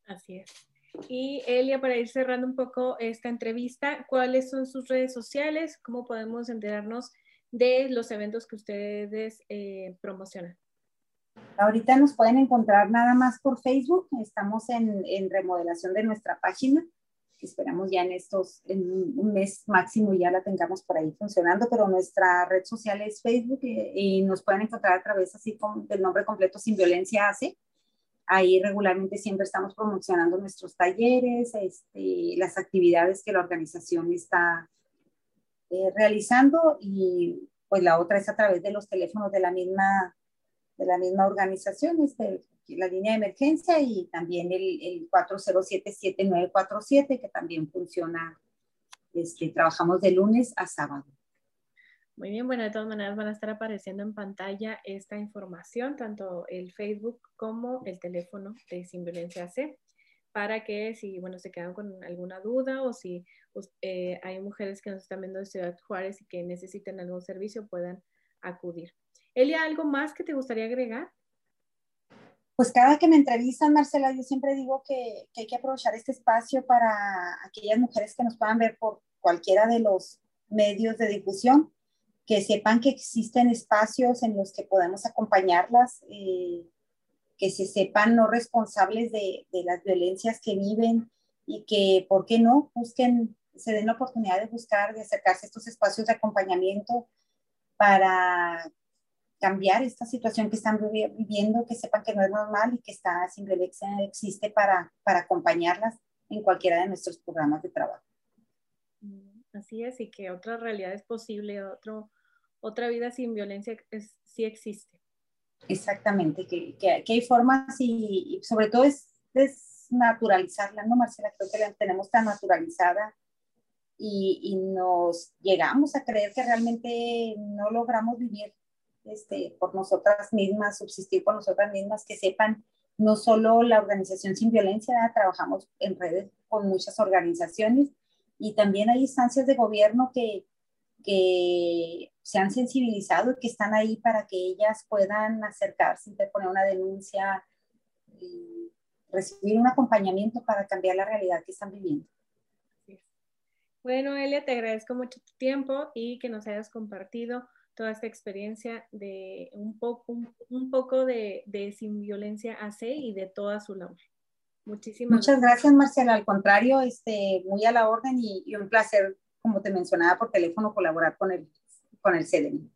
Así es. Y Elia, para ir cerrando un poco esta entrevista, ¿cuáles son sus redes sociales? ¿Cómo podemos enterarnos de los eventos que ustedes eh, promocionan? Ahorita nos pueden encontrar nada más por Facebook. Estamos en, remodelación de nuestra página. Esperamos ya en estos, en un mes máximo ya la tengamos por ahí funcionando, pero nuestra red social es Facebook y, y nos pueden encontrar a través así con el nombre completo Sin Violencia Hace Ahí regularmente siempre estamos promocionando nuestros talleres, este, las actividades que la organización está eh, realizando y pues la otra es a través de los teléfonos de la misma, de la misma organización, este, la línea de emergencia y también el, el 407-7947 que también funciona, este, trabajamos de lunes a sábado. Muy bien, bueno, de todas maneras van a estar apareciendo en pantalla esta información, tanto el Facebook como el teléfono de Sin C, para que si, bueno, se quedan con alguna duda o si eh, hay mujeres que nos están viendo de Ciudad Juárez y que necesiten algún servicio, puedan acudir. Elia, ¿algo más que te gustaría agregar? Pues cada que me entrevistan, Marcela, yo siempre digo que, que hay que aprovechar este espacio para aquellas mujeres que nos puedan ver por cualquiera de los medios de difusión que sepan que existen espacios en los que podemos acompañarlas, eh, que se sepan no responsables de, de, las violencias que viven y que, ¿por qué no?, busquen, se den la oportunidad de buscar, de acercarse a estos espacios de acompañamiento para cambiar esta situación que están viviendo, que sepan que no es normal y que sin violencia existe para, para acompañarlas en cualquiera de nuestros programas de trabajo. Así es, y que otra realidad es posible, otro, otra vida sin violencia es, sí existe. Exactamente, que, que, hay formas y, sobre todo es, es, naturalizarla, ¿no, Marcela? Creo que la tenemos tan naturalizada y, y, nos llegamos a creer que realmente no logramos vivir este, por nosotras mismas, subsistir por nosotras mismas, que sepan no solo la organización sin violencia, trabajamos en redes con muchas organizaciones y también hay instancias de gobierno que, que se han sensibilizado y que están ahí para que ellas puedan acercarse, interponer una denuncia y recibir un acompañamiento para cambiar la realidad que están viviendo. Bueno, Elia, te agradezco mucho tu tiempo y que nos hayas compartido toda esta experiencia de un poco, un, poco de, de, Sin Violencia AC y de toda su labor. Muchísimas Muchas gracias, Marcela. Al contrario, este, muy a la orden y, y un placer, como te mencionaba por teléfono, colaborar con el con el CDM.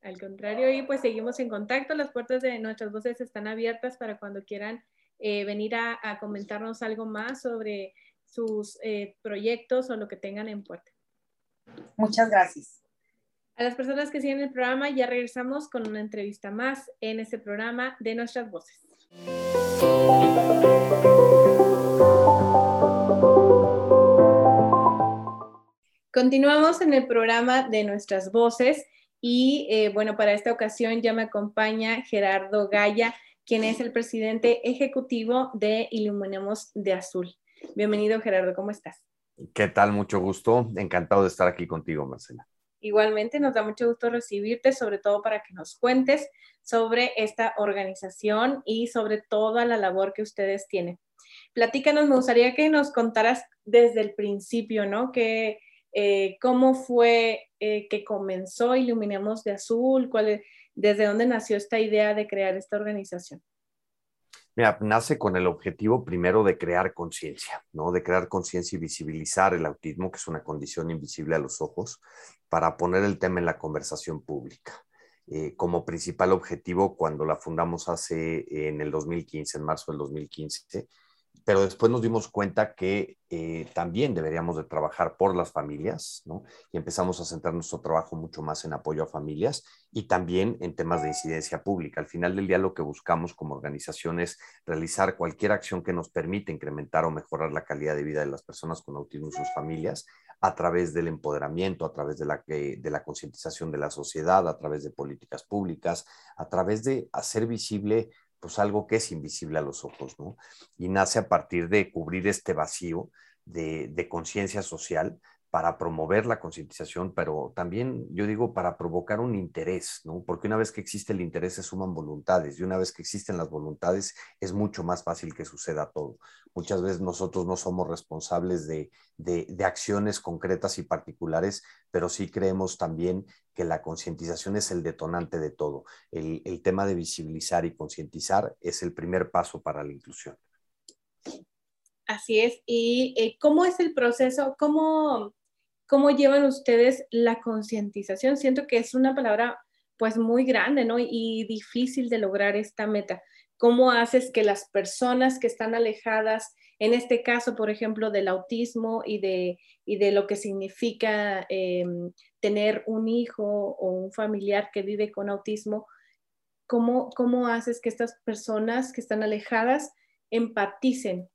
Al contrario, y pues seguimos en contacto. Las puertas de nuestras voces están abiertas para cuando quieran eh, venir a, comentarnos algo más sobre sus eh, proyectos o lo que tengan en puerta. Muchas gracias. A las personas que siguen el programa, ya regresamos con una entrevista más en este programa de nuestras voces. Continuamos en el programa de nuestras voces y eh, bueno, para esta ocasión ya me acompaña Gerardo Gaya, quien es el presidente ejecutivo de Iluminemos de Azul. Bienvenido Gerardo, ¿cómo estás? ¿Qué tal? Mucho gusto. Encantado de estar aquí contigo, Marcela. Igualmente, nos da mucho gusto recibirte, sobre todo para que nos cuentes sobre esta organización y sobre toda la labor que ustedes tienen. Platícanos, me gustaría que nos contaras desde el principio, ¿no? Eh, cómo fue eh, que comenzó Iluminemos de Azul? ¿Cuál ¿Desde dónde nació esta idea de crear esta organización? Mira, nace con el objetivo primero de crear conciencia, ¿no? De crear conciencia y visibilizar el autismo, que es una condición invisible a los ojos, para poner el tema en la conversación pública. Eh, como principal objetivo, cuando la fundamos hace en el 2015, en marzo del 2015, pero después nos dimos cuenta que eh, también deberíamos de trabajar por las familias, ¿no? Y empezamos a centrar nuestro trabajo mucho más en apoyo a familias y también en temas de incidencia pública. Al final del día lo que buscamos como organización es realizar cualquier acción que nos permita incrementar o mejorar la calidad de vida de las personas con autismo y sus familias a través del empoderamiento, a través eh, de la concientización de la sociedad, a través de políticas públicas, a través de hacer visible pues algo que es invisible a los ojos, ¿no? Y nace a partir de cubrir este vacío de, de conciencia social para promover la concientización, pero también yo digo para provocar un interés, ¿no? Porque una vez que existe el interés se suman voluntades y una vez que existen las voluntades es mucho más fácil que suceda todo. Muchas veces nosotros no somos responsables de, de, acciones concretas y particulares, pero sí creemos también que la concientización es el detonante de todo. El, el tema de visibilizar y concientizar es el primer paso para la inclusión. Así es. ¿Y eh, cómo es el proceso? ¿Cómo, ¿Cómo llevan ustedes la concientización? Siento que es una palabra pues muy grande, ¿no? Y difícil de lograr esta meta. ¿Cómo haces que las personas que están alejadas, en este caso, por ejemplo, del autismo y de, y de lo que significa em, tener un hijo o un familiar que vive con autismo, ¿cómo, cómo haces que estas personas que están alejadas empaticen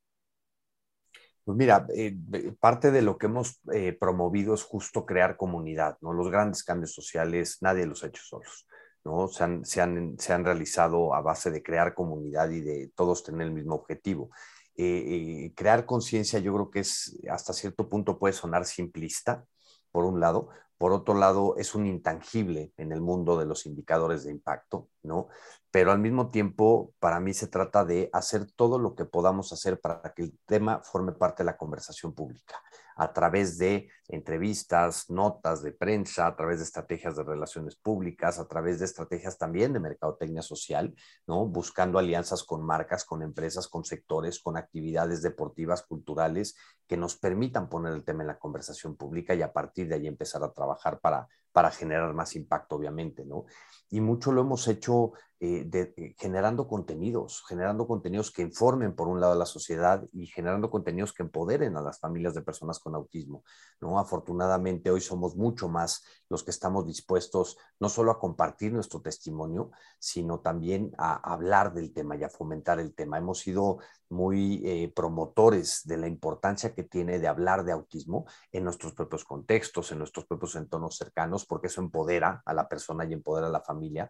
pues mira, eh, parte de lo que hemos eh, promovido es justo crear comunidad, ¿no? Los grandes cambios sociales nadie los ha hecho solos, ¿no? Se han, se han, se han realizado a base de crear comunidad y de todos tener el mismo objetivo. Eh, crear conciencia yo creo que es, hasta cierto punto puede sonar simplista, por un lado, por otro lado, es un intangible en el mundo de los indicadores de impacto, ¿no? Pero al mismo tiempo, para mí se trata de hacer todo lo que podamos hacer para que el tema forme parte de la conversación pública a través de entrevistas, notas de prensa, a través de estrategias de relaciones públicas, a través de estrategias también de mercadotecnia social, ¿no? Buscando alianzas con marcas, con empresas, con sectores, con actividades deportivas, culturales, que nos permitan poner el tema en la conversación pública y a partir de ahí empezar a trabajar para, para generar más impacto, obviamente, ¿no? Y mucho lo hemos hecho eh, eh, generando contenidos, generando contenidos que informen por un lado a la sociedad y generando contenidos que empoderen a las familias de personas con autismo. ¿no? Afortunadamente hoy somos mucho más los que estamos dispuestos no solo a compartir nuestro testimonio, sino también a hablar del tema y a fomentar el tema. Hemos sido muy eh, promotores de la importancia que tiene de hablar de autismo en nuestros propios contextos, en nuestros propios entornos cercanos, porque eso empodera a la persona y empodera a la familia,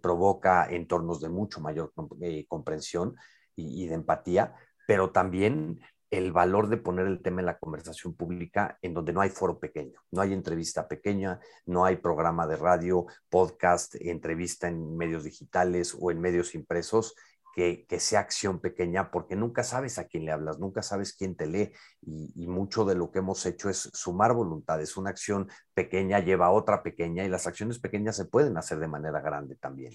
provoca entornos de mucho mayor eh, comprensión y, de empatía, pero también el valor de poner el tema en la conversación pública en donde no hay foro pequeño, no hay entrevista pequeña, no hay programa de radio, podcast, entrevista en medios digitales o en medios impresos, que, sea acción pequeña, porque nunca sabes a quién le hablas, nunca sabes quién te lee y, mucho de lo que hemos hecho es sumar voluntades. Una acción pequeña lleva a otra pequeña y las acciones pequeñas se pueden hacer de manera grande también.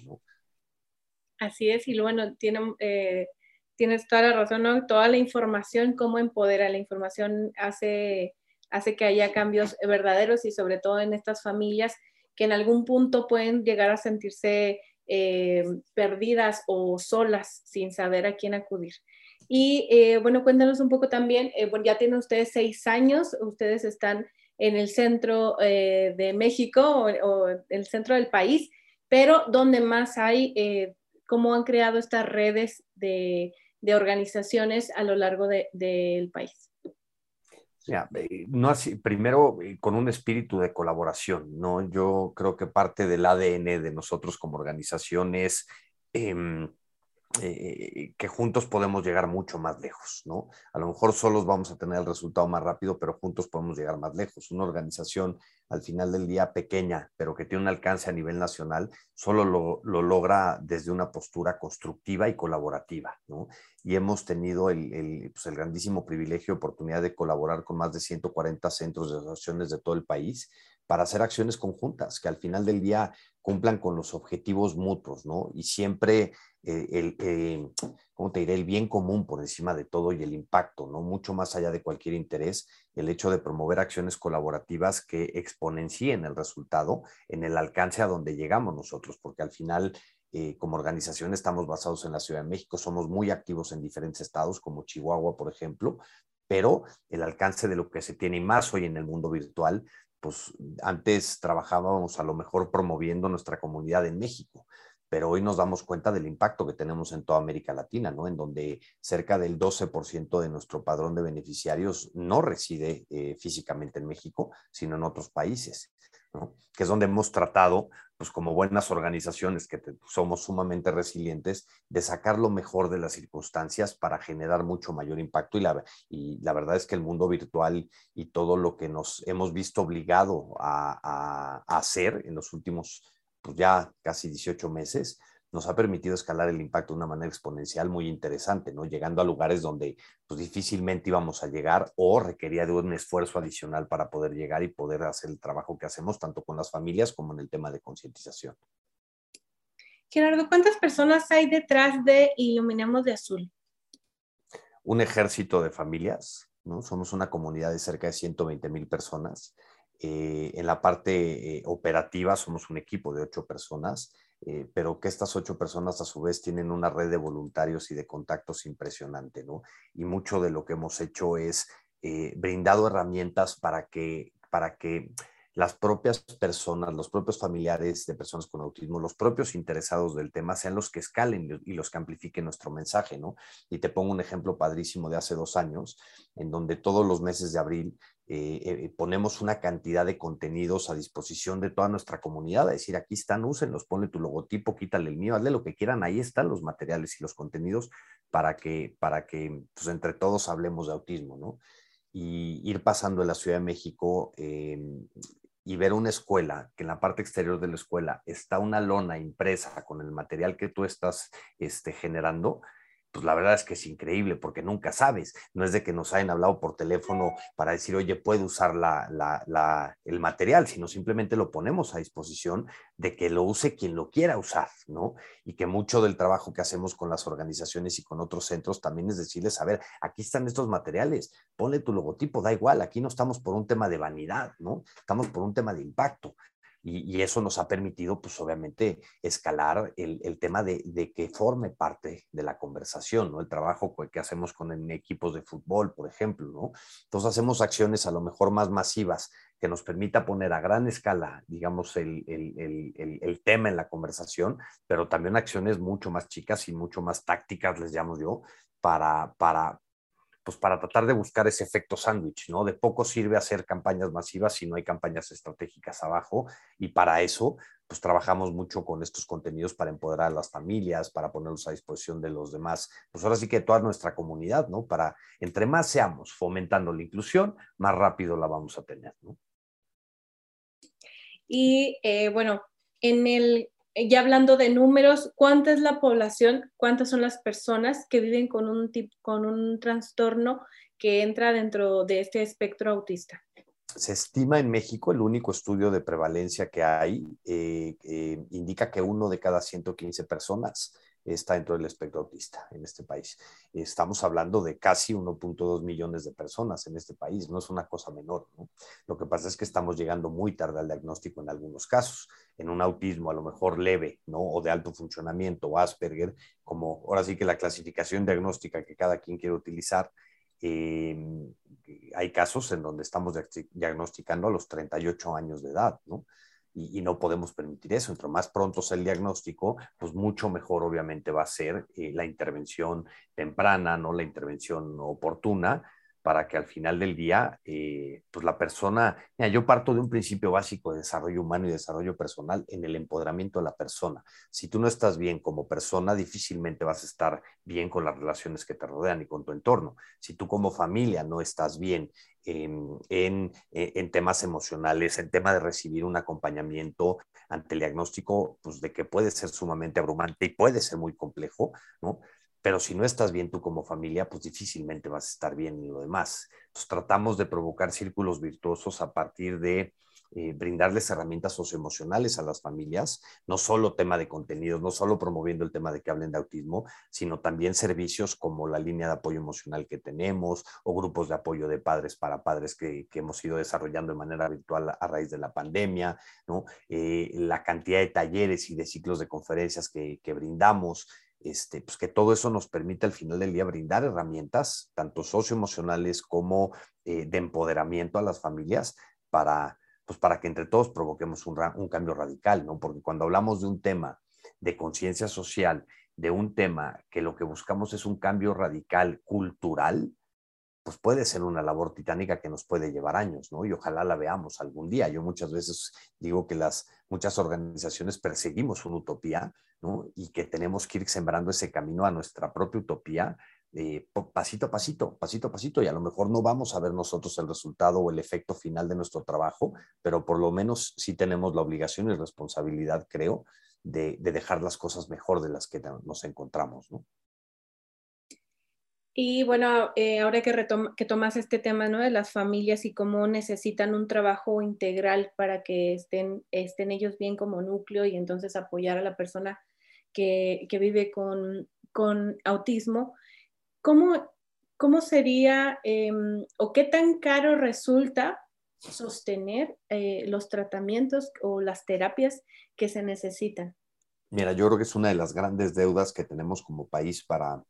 Así es, y bueno, tiene, eh, tienes toda la razón. Toda la información, cómo empodera la información, hace, hace que haya cambios verdaderos y sobre todo en estas familias que en algún punto pueden llegar a sentirse eh, perdidas o solas sin saber a quién acudir. Y eh, bueno, cuéntanos un poco también, bueno, ya tienen ustedes seis años, ustedes están en el centro de México o, o, el centro del país, pero ¿dónde más hay cómo han creado estas redes de, organizaciones a lo largo del país. Eh, no así, primero eh, con un espíritu de colaboración, ¿no? Yo creo que parte del ADN de nosotros como organización es em, eh, que juntos podemos llegar mucho más lejos, ¿no? A lo mejor solos vamos a tener el resultado más rápido, pero juntos podemos llegar más lejos. Una organización al final del día pequeña, pero que tiene un alcance a nivel nacional, solo lo, logra desde una postura constructiva y colaborativa, ¿no? Y hemos tenido el, pues el grandísimo privilegio y oportunidad de colaborar con más de 140 centros de asociaciones de todo el país para hacer acciones conjuntas que al final del día cumplan con los objetivos mutuos, ¿no? Y siempre eh, el, eh, ¿cómo te diré? El bien común por encima de todo y el impacto, ¿no? Mucho más allá de cualquier interés, el hecho de promover acciones colaborativas que exponencien el resultado en el alcance a donde llegamos nosotros, porque al final eh, como organización estamos basados en la Ciudad de México, somos muy activos en diferentes estados, como Chihuahua, por ejemplo, pero el alcance de lo que se tiene más hoy en el mundo virtual pues antes trabajábamos a lo mejor promoviendo nuestra comunidad en México, pero hoy nos damos cuenta del impacto que tenemos en toda América Latina, ¿no? En donde cerca del 12% de nuestro padrón de beneficiarios no reside eh, físicamente en México, sino en otros países, ¿no? Que es donde hemos tratado pues como buenas organizaciones que somos sumamente resilientes, de sacar lo mejor de las circunstancias para generar mucho mayor impacto. Y la, y la verdad es que el mundo virtual y todo lo que nos hemos visto obligado a, a hacer en los últimos, pues ya casi 18 meses, nos ha permitido escalar el impacto de una manera exponencial muy interesante, ¿no? Llegando a lugares donde pues, difícilmente íbamos a llegar o requería de un esfuerzo adicional para poder llegar y poder hacer el trabajo que hacemos tanto con las familias como en el tema de concientización. Gerardo, ¿cuántas personas hay detrás de Iluminemos de Azul? Un ejército de familias, ¿no? Somos una comunidad de cerca de 120 mil personas. Eh, en la parte eh, operativa somos un equipo de ocho personas eh, pero que estas ocho personas a su vez tienen una red de voluntarios y de contactos impresionante, ¿no? Y mucho de lo que hemos hecho es brindado herramientas para que, para que las propias personas, los propios familiares de personas con autismo, los propios interesados del tema sean los que escalen y los que amplifiquen nuestro mensaje, ¿no? Y te pongo un ejemplo padrísimo de hace dos años, en donde todos los meses de abril eh, eh, ponemos una cantidad de contenidos a disposición de toda nuestra comunidad, es decir, aquí están, úsenlos, ponle tu logotipo, quítale el mío, hazle lo que quieran, ahí están los materiales y los contenidos para que, para que pues, entre todos hablemos de autismo, ¿no? Y ir pasando en la Ciudad de México, eh, y ver una escuela, que en la parte exterior de la escuela está una lona impresa con el material que tú estás este, generando, pues la verdad es que es increíble porque nunca sabes. No es de que nos hayan hablado por teléfono para decir, oye, puede usar el material, sino simplemente lo ponemos a disposición de que lo use quien lo quiera usar, ¿no? Y que mucho del trabajo que hacemos con las organizaciones y con otros centros también es decirles, a ver, aquí están estos materiales, ponle tu logotipo, da igual, aquí no estamos por un tema de vanidad, ¿no? Estamos por un tema de impacto. Y, eso nos ha permitido, pues obviamente, escalar el, tema de, que forme parte de la conversación, ¿no? El trabajo que hacemos con equipos de fútbol, por ejemplo, ¿no? Entonces hacemos acciones a lo mejor más masivas que nos permita poner a gran escala, digamos, el, el tema en la conversación, pero también acciones mucho más chicas y mucho más tácticas, les llamo yo, para, para, pues para tratar de buscar ese efecto sándwich, ¿no? De poco sirve hacer campañas masivas si no hay campañas estratégicas abajo y para eso, pues trabajamos mucho con estos contenidos para empoderar a las familias, para ponerlos a disposición de los demás, pues ahora sí que toda nuestra comunidad, ¿no? Para, entre más seamos fomentando la inclusión, más rápido la vamos a tener, ¿no? Y eh, bueno, en el ya hablando de números, ¿cuánta es la población? ¿Cuántas son las personas que viven con un, con un trastorno que entra dentro de este espectro autista? Se estima en México, el único estudio de prevalencia que hay, eh, eh, indica que uno de cada 115 personas está dentro del espectro autista en este país. Estamos hablando de casi 1.2 millones de personas en este país, no es una cosa menor. Lo que pasa es que estamos llegando muy tarde al diagnóstico en algunos casos. En un autismo a lo mejor leve, ¿no? O de alto funcionamiento, o Asperger, como ahora sí que la clasificación diagnóstica que cada quien quiere utilizar, em, hay casos en donde estamos diagnosticando a los 38 años de edad, ¿no? Y, no podemos permitir eso. Entre más pronto sea el diagnóstico, pues mucho mejor obviamente va a ser eh, la intervención temprana, ¿no? La intervención oportuna para que al final del día, eh, pues la persona, yo parto de un principio básico de desarrollo humano y desarrollo personal en el empoderamiento de la persona. Si tú no estás bien como persona, difícilmente vas a estar bien con las relaciones que te rodean y con tu entorno. Si tú como familia no estás bien en, en, en temas emocionales, en tema de recibir un acompañamiento ante el diagnóstico, pues de que puede ser sumamente abrumante y puede ser muy complejo, ¿no? Pero si no estás bien tú como familia, pues difícilmente vas a estar bien en lo demás. Tratamos de provocar círculos virtuosos a partir de eh, brindarles herramientas socioemocionales a las familias, no solo tema de contenidos, no solo promoviendo el tema de que hablen de autismo, sino también servicios como la línea de apoyo emocional que tenemos o grupos de apoyo de padres para padres que, hemos ido desarrollando de manera virtual a raíz de la pandemia. Eh, la cantidad de talleres y de ciclos de conferencias que brindamos, este, pues que todo eso nos permite al final del día brindar herramientas, tanto socioemocionales como eh, de empoderamiento a las familias para, pues para que entre todos provoquemos un, un cambio radical, ¿no? Porque cuando hablamos de un tema de conciencia social, de un tema que lo que buscamos es un cambio radical cultural, pues puede ser una labor titánica que nos puede llevar años, ¿no? Y ojalá la veamos algún día. Yo muchas veces digo que las muchas organizaciones perseguimos una utopía, ¿no? Y que tenemos que ir sembrando ese camino a nuestra propia utopía, eh, pasito a pasito, pasito a pasito, y a lo mejor no vamos a ver nosotros el resultado o el efecto final de nuestro trabajo, pero por lo menos sí tenemos la obligación y responsabilidad, creo, de, de dejar las cosas mejor de las que nos encontramos, ¿no? Y bueno, eh, ahora que, tomas este tema ¿no? de las familias y cómo necesitan un trabajo integral para que estén, estén ellos bien como núcleo y entonces apoyar a la persona que, que vive con, con, autismo, ¿cómo, cómo sería em, o qué tan caro resulta sostener eh, los tratamientos o las terapias que se necesitan? Mira, yo creo que es una de las grandes deudas que tenemos como país para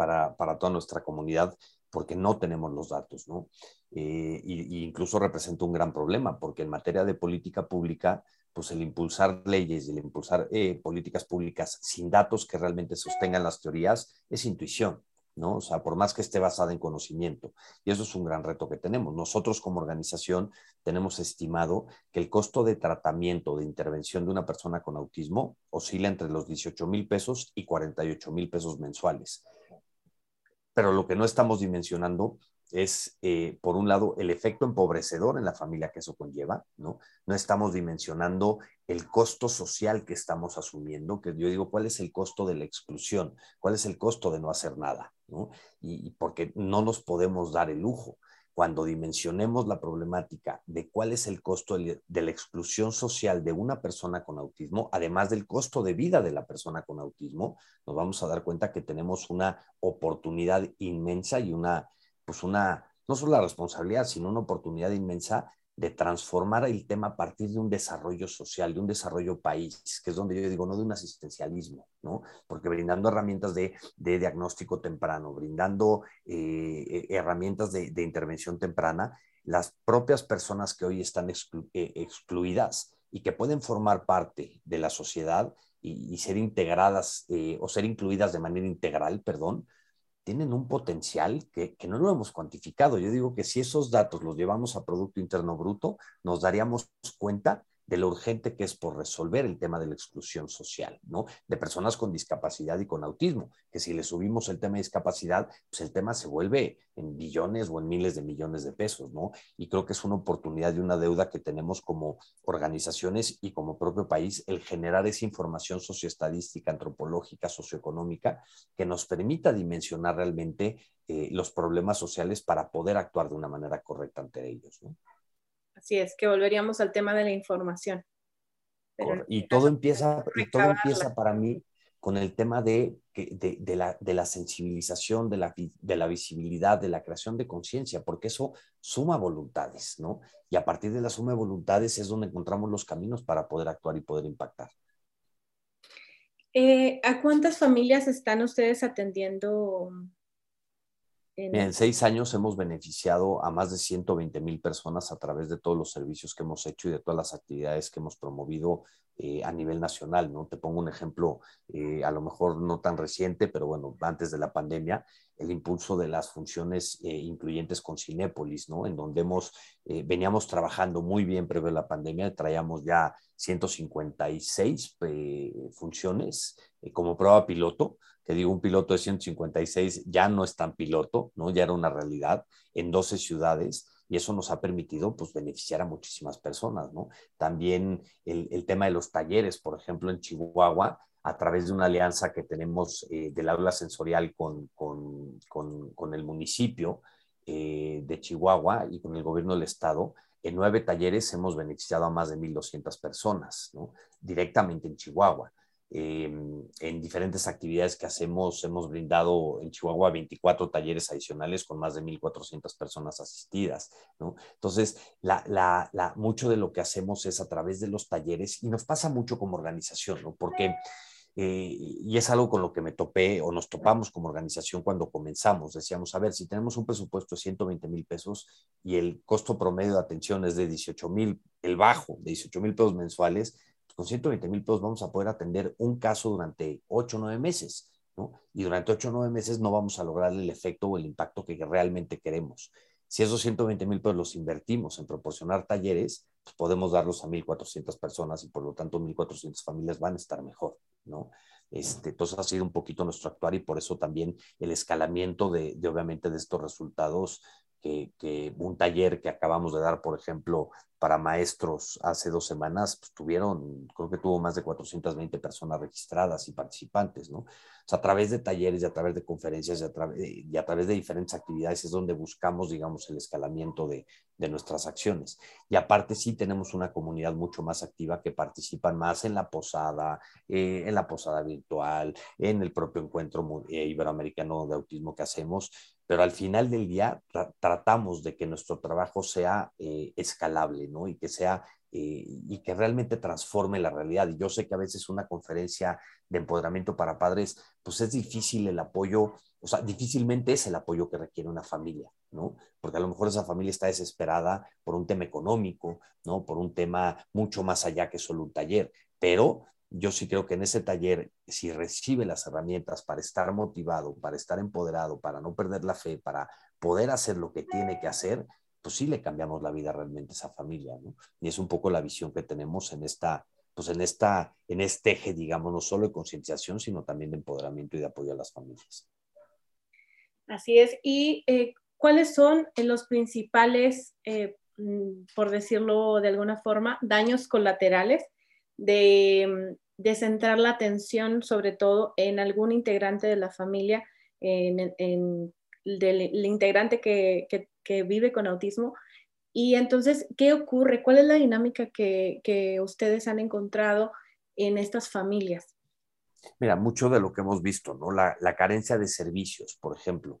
para, para toda nuestra comunidad porque no tenemos los datos, ¿no? Eh, y, incluso representa un gran problema, porque en materia de política pública, pues el impulsar leyes y el impulsar eh, políticas públicas sin datos que realmente sostengan las teorías es intuición, ¿no? O sea, por más que esté basada en conocimiento. Y eso es un gran reto que tenemos. Nosotros como organización tenemos estimado que el costo de tratamiento, de intervención de una persona con autismo oscila entre los 18 mil pesos y 48 mil pesos mensuales pero lo que no estamos dimensionando es, eh, por un lado, el efecto empobrecedor en la familia que eso conlleva, ¿no? No estamos dimensionando el costo social que estamos asumiendo, que yo digo, ¿cuál es el costo de la exclusión? ¿Cuál es el costo de no hacer nada? ¿no? y porque no nos podemos dar el lujo cuando dimensionemos la problemática de cuál es el costo de la exclusión social de una persona con autismo, además del costo de vida de la persona con autismo, nos vamos a dar cuenta que tenemos una oportunidad inmensa y una, pues una, no solo la responsabilidad, sino una oportunidad inmensa de transformar el tema a partir de un desarrollo social, de un desarrollo país, que es donde yo digo, no de un asistencialismo, ¿no? Porque brindando herramientas de, diagnóstico temprano, brindando eh, eh, herramientas de, intervención temprana, las propias personas que hoy están eh, excluidas y que pueden formar parte de la sociedad y, ser integradas o ser incluidas de manera integral, perdón, tienen un potencial que, no lo hemos cuantificado. Yo digo que si esos datos los llevamos a Producto Interno Bruto, nos daríamos cuenta de lo urgente que es por resolver el tema de la exclusión social, ¿no? De personas con discapacidad y con autismo, que si le subimos el tema de discapacidad, pues el tema se vuelve en billones o en miles de millones de pesos, ¿no? Y creo que es una oportunidad y una deuda que tenemos como organizaciones y como propio país el generar esa información socioestadística, antropológica, socioeconómica, que nos permita dimensionar realmente eh, los problemas sociales para poder actuar de una manera correcta ante ellos, ¿no? Así es, que volveríamos al tema de la información. y este todo empieza, y todo empieza para mí con el tema de, de, la, de la, sensibilización, de la, de la visibilidad, de la creación de conciencia, porque eso suma voluntades, ¿no? Y a partir de la suma de voluntades es donde encontramos los caminos para poder actuar y poder impactar. Eh, ¿A cuántas familias están ustedes atendiendo en seis años hemos beneficiado a más de 120 mil personas a través de todos los servicios que hemos hecho y de todas las actividades que hemos promovido eh, a nivel nacional, ¿no? Te pongo un ejemplo, eh, a lo mejor no tan reciente, pero bueno, antes de la pandemia, el impulso de las funciones eh, incluyentes con Cinépolis, ¿no? En donde hemos, veníamos trabajando muy bien previo a la pandemia, traíamos ya 156 funciones como prueba piloto, que digo, un piloto de 156 ya no es tan piloto, ¿no? Ya era una realidad en 12 ciudades y eso nos ha permitido pues beneficiar a muchísimas personas, ¿no? También el, tema de los talleres, por ejemplo, en Chihuahua, a través de una alianza que tenemos eh, del aula sensorial con, con, con, el municipio eh, de Chihuahua y con el gobierno del estado, en nueve talleres hemos beneficiado a más de 1.200 personas, ¿no? Directamente en Chihuahua. Em, en diferentes actividades que hacemos, hemos brindado en Chihuahua 24 talleres adicionales con más de 1.400 personas asistidas, ¿no? Entonces, la, la, la, mucho de lo que hacemos es a través de los talleres y nos pasa mucho como organización, ¿no? Porque... Eh, y es algo con lo que me topé o nos topamos como organización cuando comenzamos. Decíamos, a ver, si tenemos un presupuesto de 120 mil pesos y el costo promedio de atención es de 18 mil, el bajo de 18 mil pesos mensuales, con 120 mil pesos vamos a poder atender un caso durante 8 o 9 meses, ¿no? Y durante 8 o 9 meses no vamos a lograr el efecto o el impacto que realmente queremos. Si esos 120 mil pesos los invertimos en proporcionar talleres, pues podemos darlos a 1.400 personas y por lo tanto 1.400 familias van a estar mejor, ¿no? Este, entonces ha sido un poquito nuestro actuar y por eso también el escalamiento de, de obviamente de estos resultados que, un taller que acabamos de dar, por ejemplo, para maestros hace dos semanas, pues tuvieron, creo que tuvo más de 420 personas registradas y participantes, ¿no? O sea, a través de talleres y a través de conferencias y a, través, y a través de diferentes actividades es donde buscamos, digamos, el escalamiento de, de, nuestras acciones. Y aparte sí tenemos una comunidad mucho más activa que participan más en la posada, eh, en la posada virtual, en el propio encuentro eh, iberoamericano de autismo que hacemos, pero al final del día tratamos de que nuestro trabajo sea eh, escalable, ¿no? Y que sea, eh, y que realmente transforme la realidad. Y yo sé que a veces una conferencia de empoderamiento para padres, pues es difícil el apoyo, o sea, difícilmente es el apoyo que requiere una familia, ¿no? Porque a lo mejor esa familia está desesperada por un tema económico, ¿no? Por un tema mucho más allá que solo un taller, pero yo sí creo que en ese taller, si recibe las herramientas para estar motivado, para estar empoderado, para no perder la fe, para poder hacer lo que tiene que hacer, pues sí le cambiamos la vida realmente a esa familia, ¿no? Y es un poco la visión que tenemos en esta, pues en esta, en este eje, digamos, no solo de concienciación, sino también de empoderamiento y de apoyo a las familias. Así es. ¿Y eh, cuáles son los principales, eh, mm, por decirlo de alguna forma, daños colaterales de, centrar la atención sobre todo en algún integrante de la familia, en, el integrante que, vive con autismo. Y entonces, ¿qué ocurre? ¿Cuál es la dinámica que, ustedes han encontrado en estas familias? Mira, mucho de lo que hemos visto, ¿no? La, carencia de servicios, por ejemplo,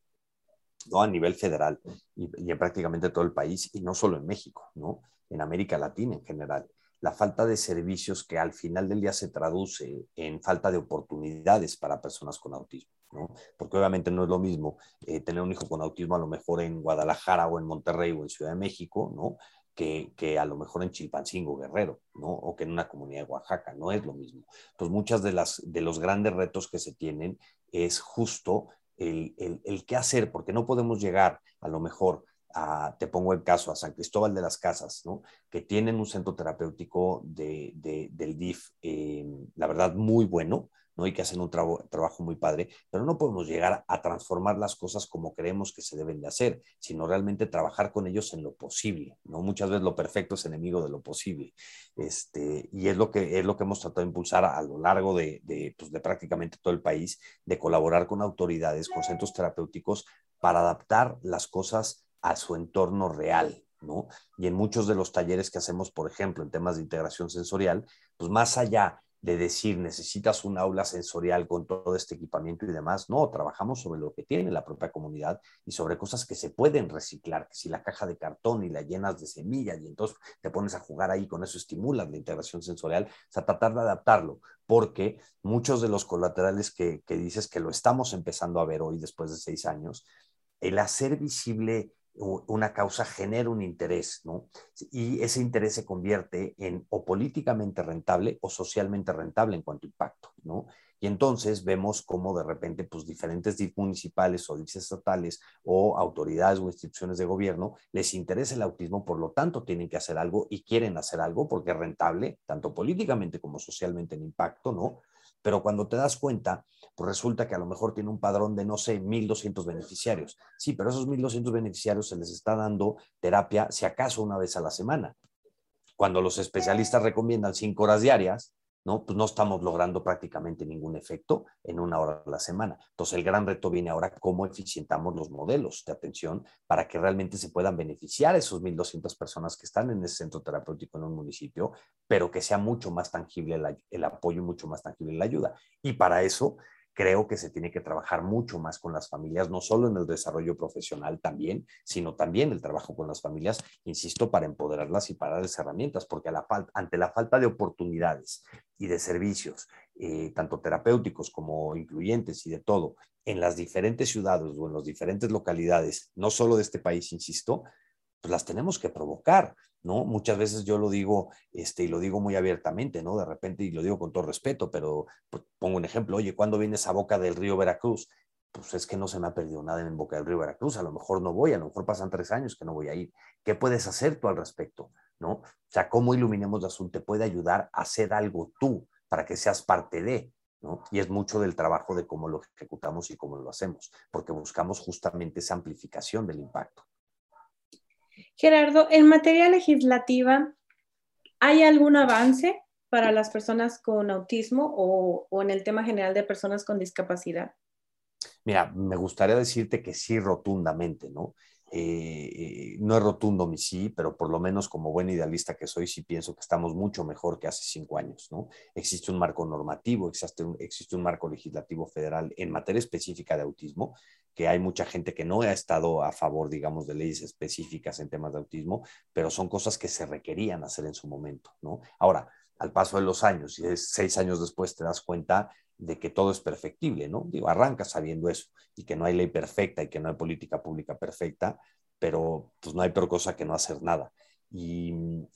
¿no? A nivel federal y, y, en prácticamente todo el país, y no solo en México, ¿no? En América Latina en general la falta de servicios que al final del día se traduce en falta de oportunidades para personas con autismo, ¿no? Porque obviamente no es lo mismo eh, tener un hijo con autismo a lo mejor en Guadalajara o en Monterrey o en Ciudad de México, ¿no? Que, que, a lo mejor en Chilpancingo, Guerrero, ¿no? O que en una comunidad de Oaxaca, no es lo mismo. Entonces, muchas de, las, de los grandes retos que se tienen es justo el, el, el qué hacer, porque no podemos llegar a lo mejor te pongo el caso, a San Cristóbal de las Casas, ¿no? que tienen un centro terapéutico de, del DIF, eh, la verdad, muy bueno, ¿no? y que hacen un trabajo muy padre, pero no podemos llegar a transformar las cosas como creemos que se deben de hacer, sino realmente trabajar con ellos en lo posible. ¿no? Muchas veces lo perfecto es enemigo de lo posible. Este, y es lo, que, es lo que hemos tratado de impulsar a, lo largo de, de, pues, de prácticamente todo el país, de colaborar con autoridades, con centros terapéuticos, para adaptar las cosas a su entorno real, ¿no? Y en muchos de los talleres que hacemos, por ejemplo, en temas de integración sensorial, pues más allá de decir necesitas un aula sensorial con todo este equipamiento y demás, no, trabajamos sobre lo que tiene la propia comunidad y sobre cosas que se pueden reciclar, que si la caja de cartón y la llenas de semillas y entonces te pones a jugar ahí, con eso estimulas la integración sensorial, o sea, tratar de adaptarlo, porque muchos de los colaterales que, que dices que lo estamos empezando a ver hoy después de seis años, el hacer visible una causa genera un interés, ¿no? Y ese interés se convierte en o políticamente rentable o socialmente rentable en cuanto a impacto, ¿no? Y entonces vemos cómo de repente, pues diferentes DIF municipales o DIF estatales o autoridades o instituciones de gobierno les interesa el autismo, por lo tanto tienen que hacer algo y quieren hacer algo porque es rentable, tanto políticamente como socialmente en impacto, ¿no? Pero cuando te das cuenta, pues resulta que a lo mejor tiene un padrón de, no sé, 1.200 beneficiarios. Sí, pero esos 1.200 beneficiarios se les está dando terapia, si acaso, una vez a la semana. Cuando los especialistas recomiendan cinco horas diarias, ¿no? Pues no estamos logrando prácticamente ningún efecto en una hora a la semana. Entonces, el gran reto viene ahora cómo eficientamos los modelos de atención para que realmente se puedan beneficiar esos 1.200 personas que están en ese centro terapéutico en un municipio, pero que sea mucho más tangible el, el apoyo y mucho más tangible la ayuda. Y para eso creo que se tiene que trabajar mucho más con las familias, no solo en el desarrollo profesional también, sino también el trabajo con las familias, insisto, para empoderarlas y para darles herramientas, porque ante la falta de oportunidades y de servicios, eh, tanto terapéuticos como incluyentes y de todo, en las diferentes ciudades o en las diferentes localidades, no solo de este país, insisto, pues las tenemos que provocar. ¿no? Muchas veces yo lo digo, este, y lo digo muy abiertamente, ¿no? De repente, y lo digo con todo respeto, pero pues, pongo un ejemplo, oye, ¿cuándo vienes a Boca del Río Veracruz? Pues es que no se me ha perdido nada en Boca del Río Veracruz, a lo mejor no voy, a lo mejor pasan tres años que no voy a ir. ¿Qué puedes hacer tú al respecto? ¿No? O sea, ¿cómo Iluminemos Azul te puede ayudar a hacer algo tú para que seas parte de? ¿no? Y es mucho del trabajo de cómo lo ejecutamos y cómo lo hacemos, porque buscamos justamente esa amplificación del impacto. Gerardo, en materia legislativa, ¿hay algún avance para las personas con autismo o, en el tema general de personas con discapacidad? Mira, me gustaría decirte que sí rotundamente, ¿no? Eh, no es rotundo mi sí, pero por lo menos como buen idealista que soy, sí pienso que estamos mucho mejor que hace cinco años, ¿no? Existe un marco normativo, existe un, existe un marco legislativo federal en materia específica de autismo, que hay mucha gente que no ha estado a favor, digamos, de leyes específicas en temas de autismo, pero son cosas que se requerían hacer en su momento, ¿no? Ahora, al paso de los años, y seis años después te das cuenta de que todo es perfectible, ¿no? Digo, arranca sabiendo eso y que no hay ley perfecta y que no hay política pública perfecta, pero pues no hay peor cosa que no hacer nada. Y,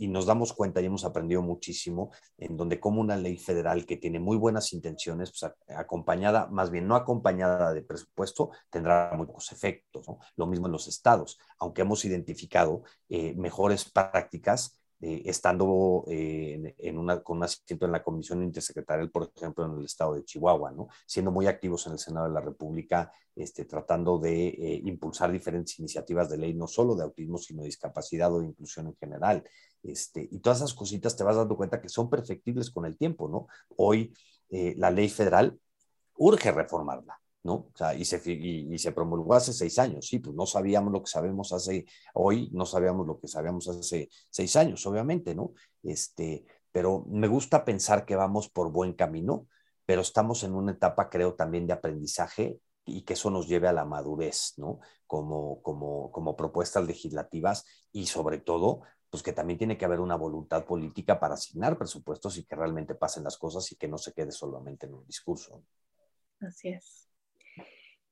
nos damos cuenta y hemos aprendido muchísimo en donde como una ley federal que tiene muy buenas intenciones, pues acompañada, más bien no acompañada de presupuesto, tendrá muchos efectos. ¿no? Lo mismo en los estados, aunque hemos identificado eh, mejores prácticas eh, estando eh, en, una, con un asiento en la Comisión Intersecretarial, por ejemplo, en el estado de Chihuahua, ¿no? siendo muy activos en el Senado de la República, este, tratando de eh, impulsar diferentes iniciativas de ley, no solo de autismo, sino de discapacidad o de inclusión en general. Este, y todas esas cositas te vas dando cuenta que son perfectibles con el tiempo, ¿no? Hoy la ley federal urge reformarla. ¿No? O sea, y se, y, se promulgó hace seis años, sí, pues no sabíamos lo que sabemos hace, hoy no sabíamos lo que sabíamos hace seis años, obviamente, ¿no? Este, pero me gusta pensar que vamos por buen camino, pero estamos en una etapa, creo, también de aprendizaje y que eso nos lleve a la madurez, ¿no? Como, como, como propuestas legislativas y sobre todo, pues que también tiene que haber una voluntad política para asignar presupuestos y que realmente pasen las cosas y que no se quede solamente en un discurso. Así es.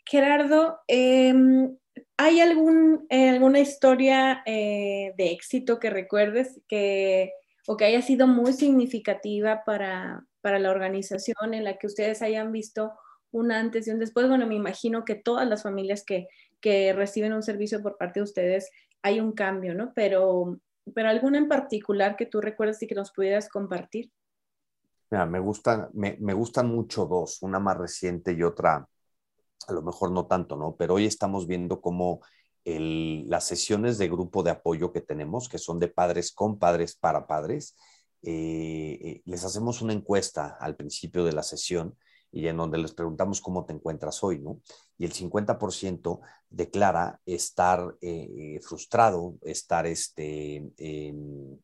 Gerardo, em, ¿hay algún, eh, alguna historia eh, de éxito que recuerdes que, o que haya sido muy significativa para, para la organización en la que ustedes hayan visto un antes y un después? Bueno, me imagino que todas las familias que, que reciben un servicio por parte de ustedes hay un cambio, ¿no? Pero, pero alguna en particular que tú recuerdes y que nos pudieras compartir. Mira, me gustan, me, me gustan mucho dos, una más reciente y otra a lo mejor no tanto, ¿no? Pero hoy estamos viendo cómo las sesiones de grupo de apoyo que tenemos, que son de padres con padres para padres, eh, eh, les hacemos una encuesta al principio de la sesión y en donde les preguntamos cómo te encuentras hoy, ¿no? Y el 50% declara estar eh, frustrado, estar este, en,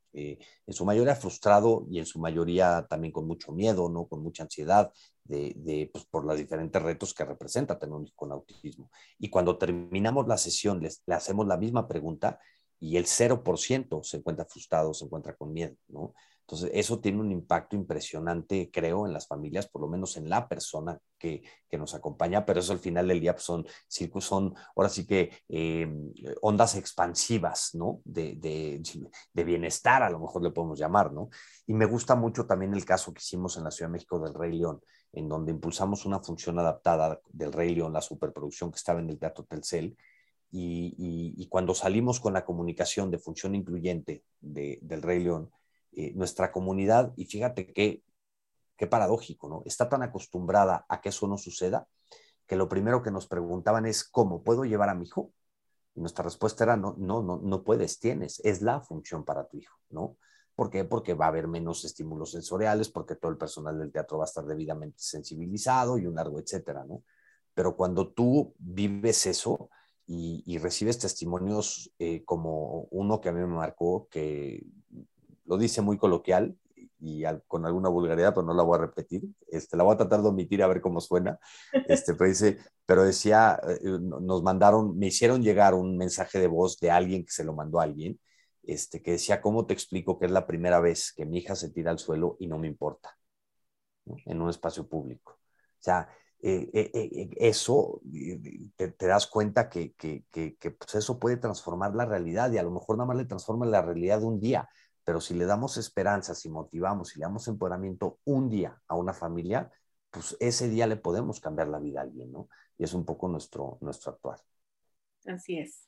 su mayoría frustrado y en su mayoría también con mucho miedo, ¿no? Con mucha ansiedad, de, pues, por los diferentes retos que representa tener un hijo con autismo. Y cuando terminamos la sesión, les, le hacemos la misma pregunta y el 0% se encuentra frustrado, se encuentra con miedo, ¿no? Entonces, eso tiene un impacto impresionante, creo, en las familias, por lo menos en la persona que, nos acompaña, pero eso al final del día pues, son, son, ahora sí que em, ondas expansivas, ¿no? De, de, bienestar, a lo mejor le podemos llamar, ¿no? Y me gusta mucho también el caso que hicimos en la Ciudad de México del Rey León, en donde impulsamos una función adaptada del Rey León, la superproducción que estaba en el Teatro Telcel, y, cuando salimos con la comunicación de función incluyente del Rey León, eh, nuestra comunidad, y fíjate qué, qué paradójico, ¿no? Está tan acostumbrada a que eso no suceda que lo primero que nos preguntaban es, ¿cómo puedo llevar a mi hijo? Y nuestra respuesta era, no, no, no, no puedes, tienes, es la función para tu hijo, ¿no? ¿Por qué? Porque va a haber menos estímulos sensoriales, porque todo el personal del teatro va a estar debidamente sensibilizado y un largo etcétera, ¿no? Pero cuando tú vives eso y, recibes testimonios eh, como uno que a mí me marcó, que lo dice muy coloquial y con alguna vulgaridad, pero no la voy a repetir. Este, la voy a tratar de omitir a ver cómo suena. Este, pero, dice, pero decía, eh, nos mandaron, me hicieron llegar un mensaje de voz de alguien que se lo mandó a alguien, este, que decía, ¿cómo te explico que es la primera vez que mi hija se tira al suelo y no me importa en un espacio público? O sea, eh, eh, eso te, das cuenta que, que, que, que pues eso puede transformar la realidad y a lo mejor nada más le transforma la realidad de un día, pero si le damos esperanzas y motivamos y le damos empoderamiento un día a una familia, pues ese día le podemos cambiar la vida a alguien, ¿no? Y es un poco nuestro, nuestro actuar. Así es.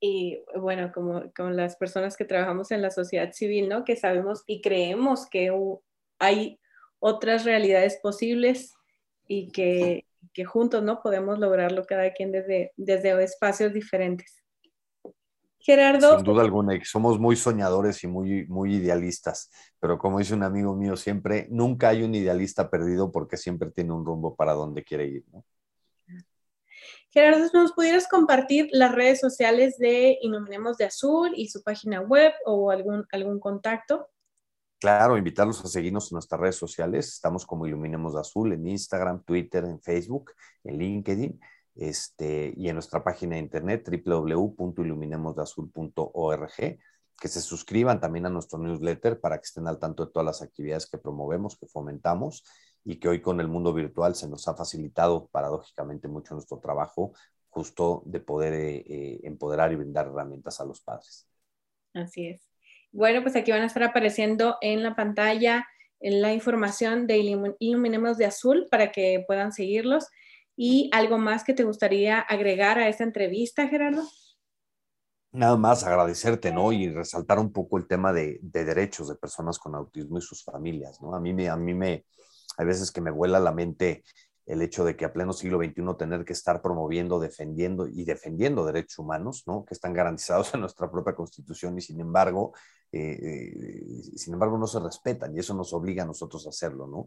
Y bueno, como, como las personas que trabajamos en la sociedad civil, ¿no? Que sabemos y creemos que hay otras realidades posibles y que, juntos, ¿no? Podemos lograrlo cada quien desde, desde espacios diferentes. Gerardo. Sin duda alguna, somos muy soñadores y muy, muy idealistas, pero como dice un amigo mío siempre, nunca hay un idealista perdido porque siempre tiene un rumbo para donde quiere ir. Gerardo, ¿nos pudieras compartir las redes sociales de Iluminemos de Azul y su página web o algún, algún contacto? Claro, invitarlos a seguirnos en nuestras redes sociales. Estamos como Iluminemos de Azul en Instagram, Twitter, en Facebook, en LinkedIn este, y en nuestra página de internet www.iluminemosdeazul.org, que se suscriban también a nuestro newsletter para que estén al tanto de todas las actividades que promovemos, que fomentamos y que hoy con el mundo virtual se nos ha facilitado paradójicamente mucho nuestro trabajo justo de poder eh, eh, empoderar y brindar herramientas a los padres. Así es. Bueno, pues aquí van a estar apareciendo en la pantalla la información de Iluminemos de Azul para que puedan seguirlos. ¿Y algo más que te gustaría agregar a esta entrevista, Gerardo? Nada más agradecerte, ¿no? Y resaltar un poco el tema de, derechos de personas con autismo y sus familias, ¿no? A mí me, a mí me, hay veces que me vuela la mente el hecho de que a pleno siglo XXI tener que estar promoviendo, defendiendo y defendiendo derechos humanos, ¿no? Que están garantizados en nuestra propia constitución y sin embargo eh, eh, sin embargo no se respetan y eso nos obliga a nosotros a hacerlo, ¿no?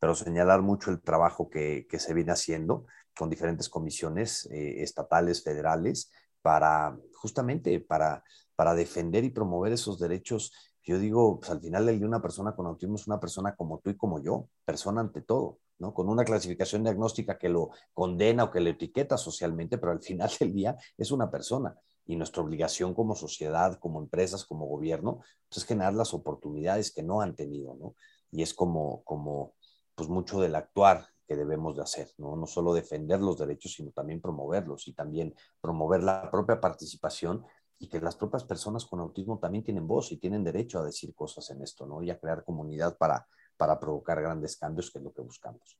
Pero señalar mucho el trabajo que, se viene haciendo con diferentes comisiones eh, estatales, federales, para justamente para, para defender y promover esos derechos. Yo digo, pues al final el de una persona con autismo es una persona como tú y como yo, persona ante todo, ¿no? Con una clasificación diagnóstica que lo condena o que lo etiqueta socialmente, pero al final del día es una persona y nuestra obligación como sociedad, como empresas, como gobierno, pues es generar las oportunidades que no han tenido, ¿no? Y es como, como pues mucho del actuar que debemos de hacer, ¿no? No solo defender los derechos, sino también promoverlos y también promover la propia participación y que las propias personas con autismo también tienen voz y tienen derecho a decir cosas en esto, ¿no? Y a crear comunidad para, para provocar grandes cambios, que es lo que buscamos.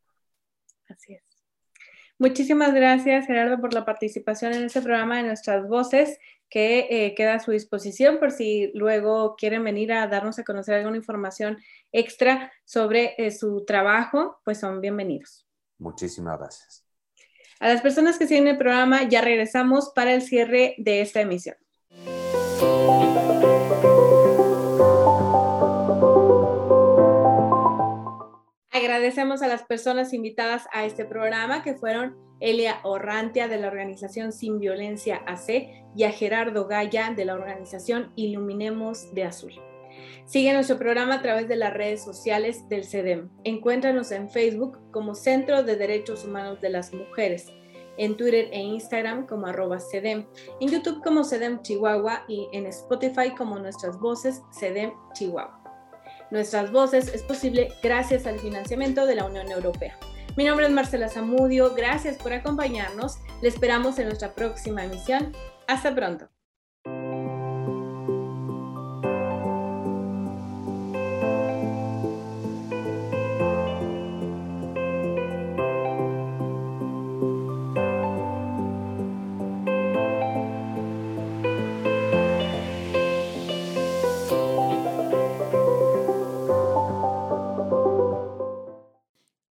Así es. Muchísimas gracias, Gerardo, por la participación en este programa de Nuestras Voces, que eh, queda a su disposición por si luego quieren venir a darnos a conocer alguna información extra sobre eh, su trabajo, pues son bienvenidos. Muchísimas gracias. A las personas que siguen el programa, ya regresamos para el cierre de esta emisión. Agradecemos a las personas invitadas a este programa, que fueron Elia Orrantia de la organización Sin Violencia AC y a Gerardo Gaya de la organización Iluminemos de Azul. Sigue nuestro programa a través de las redes sociales del CEDEM. Encuéntranos en Facebook como Centro de Derechos Humanos de las Mujeres, en Twitter e Instagram como arroba CEDEM, en YouTube como CEDEM Chihuahua y en Spotify como Nuestras Voces CEDEM Chihuahua. Nuestras Voces es posible gracias al financiamiento de la Unión Europea. Mi nombre es Marcela Zamudio, gracias por acompañarnos, le esperamos en nuestra próxima emisión. Hasta pronto.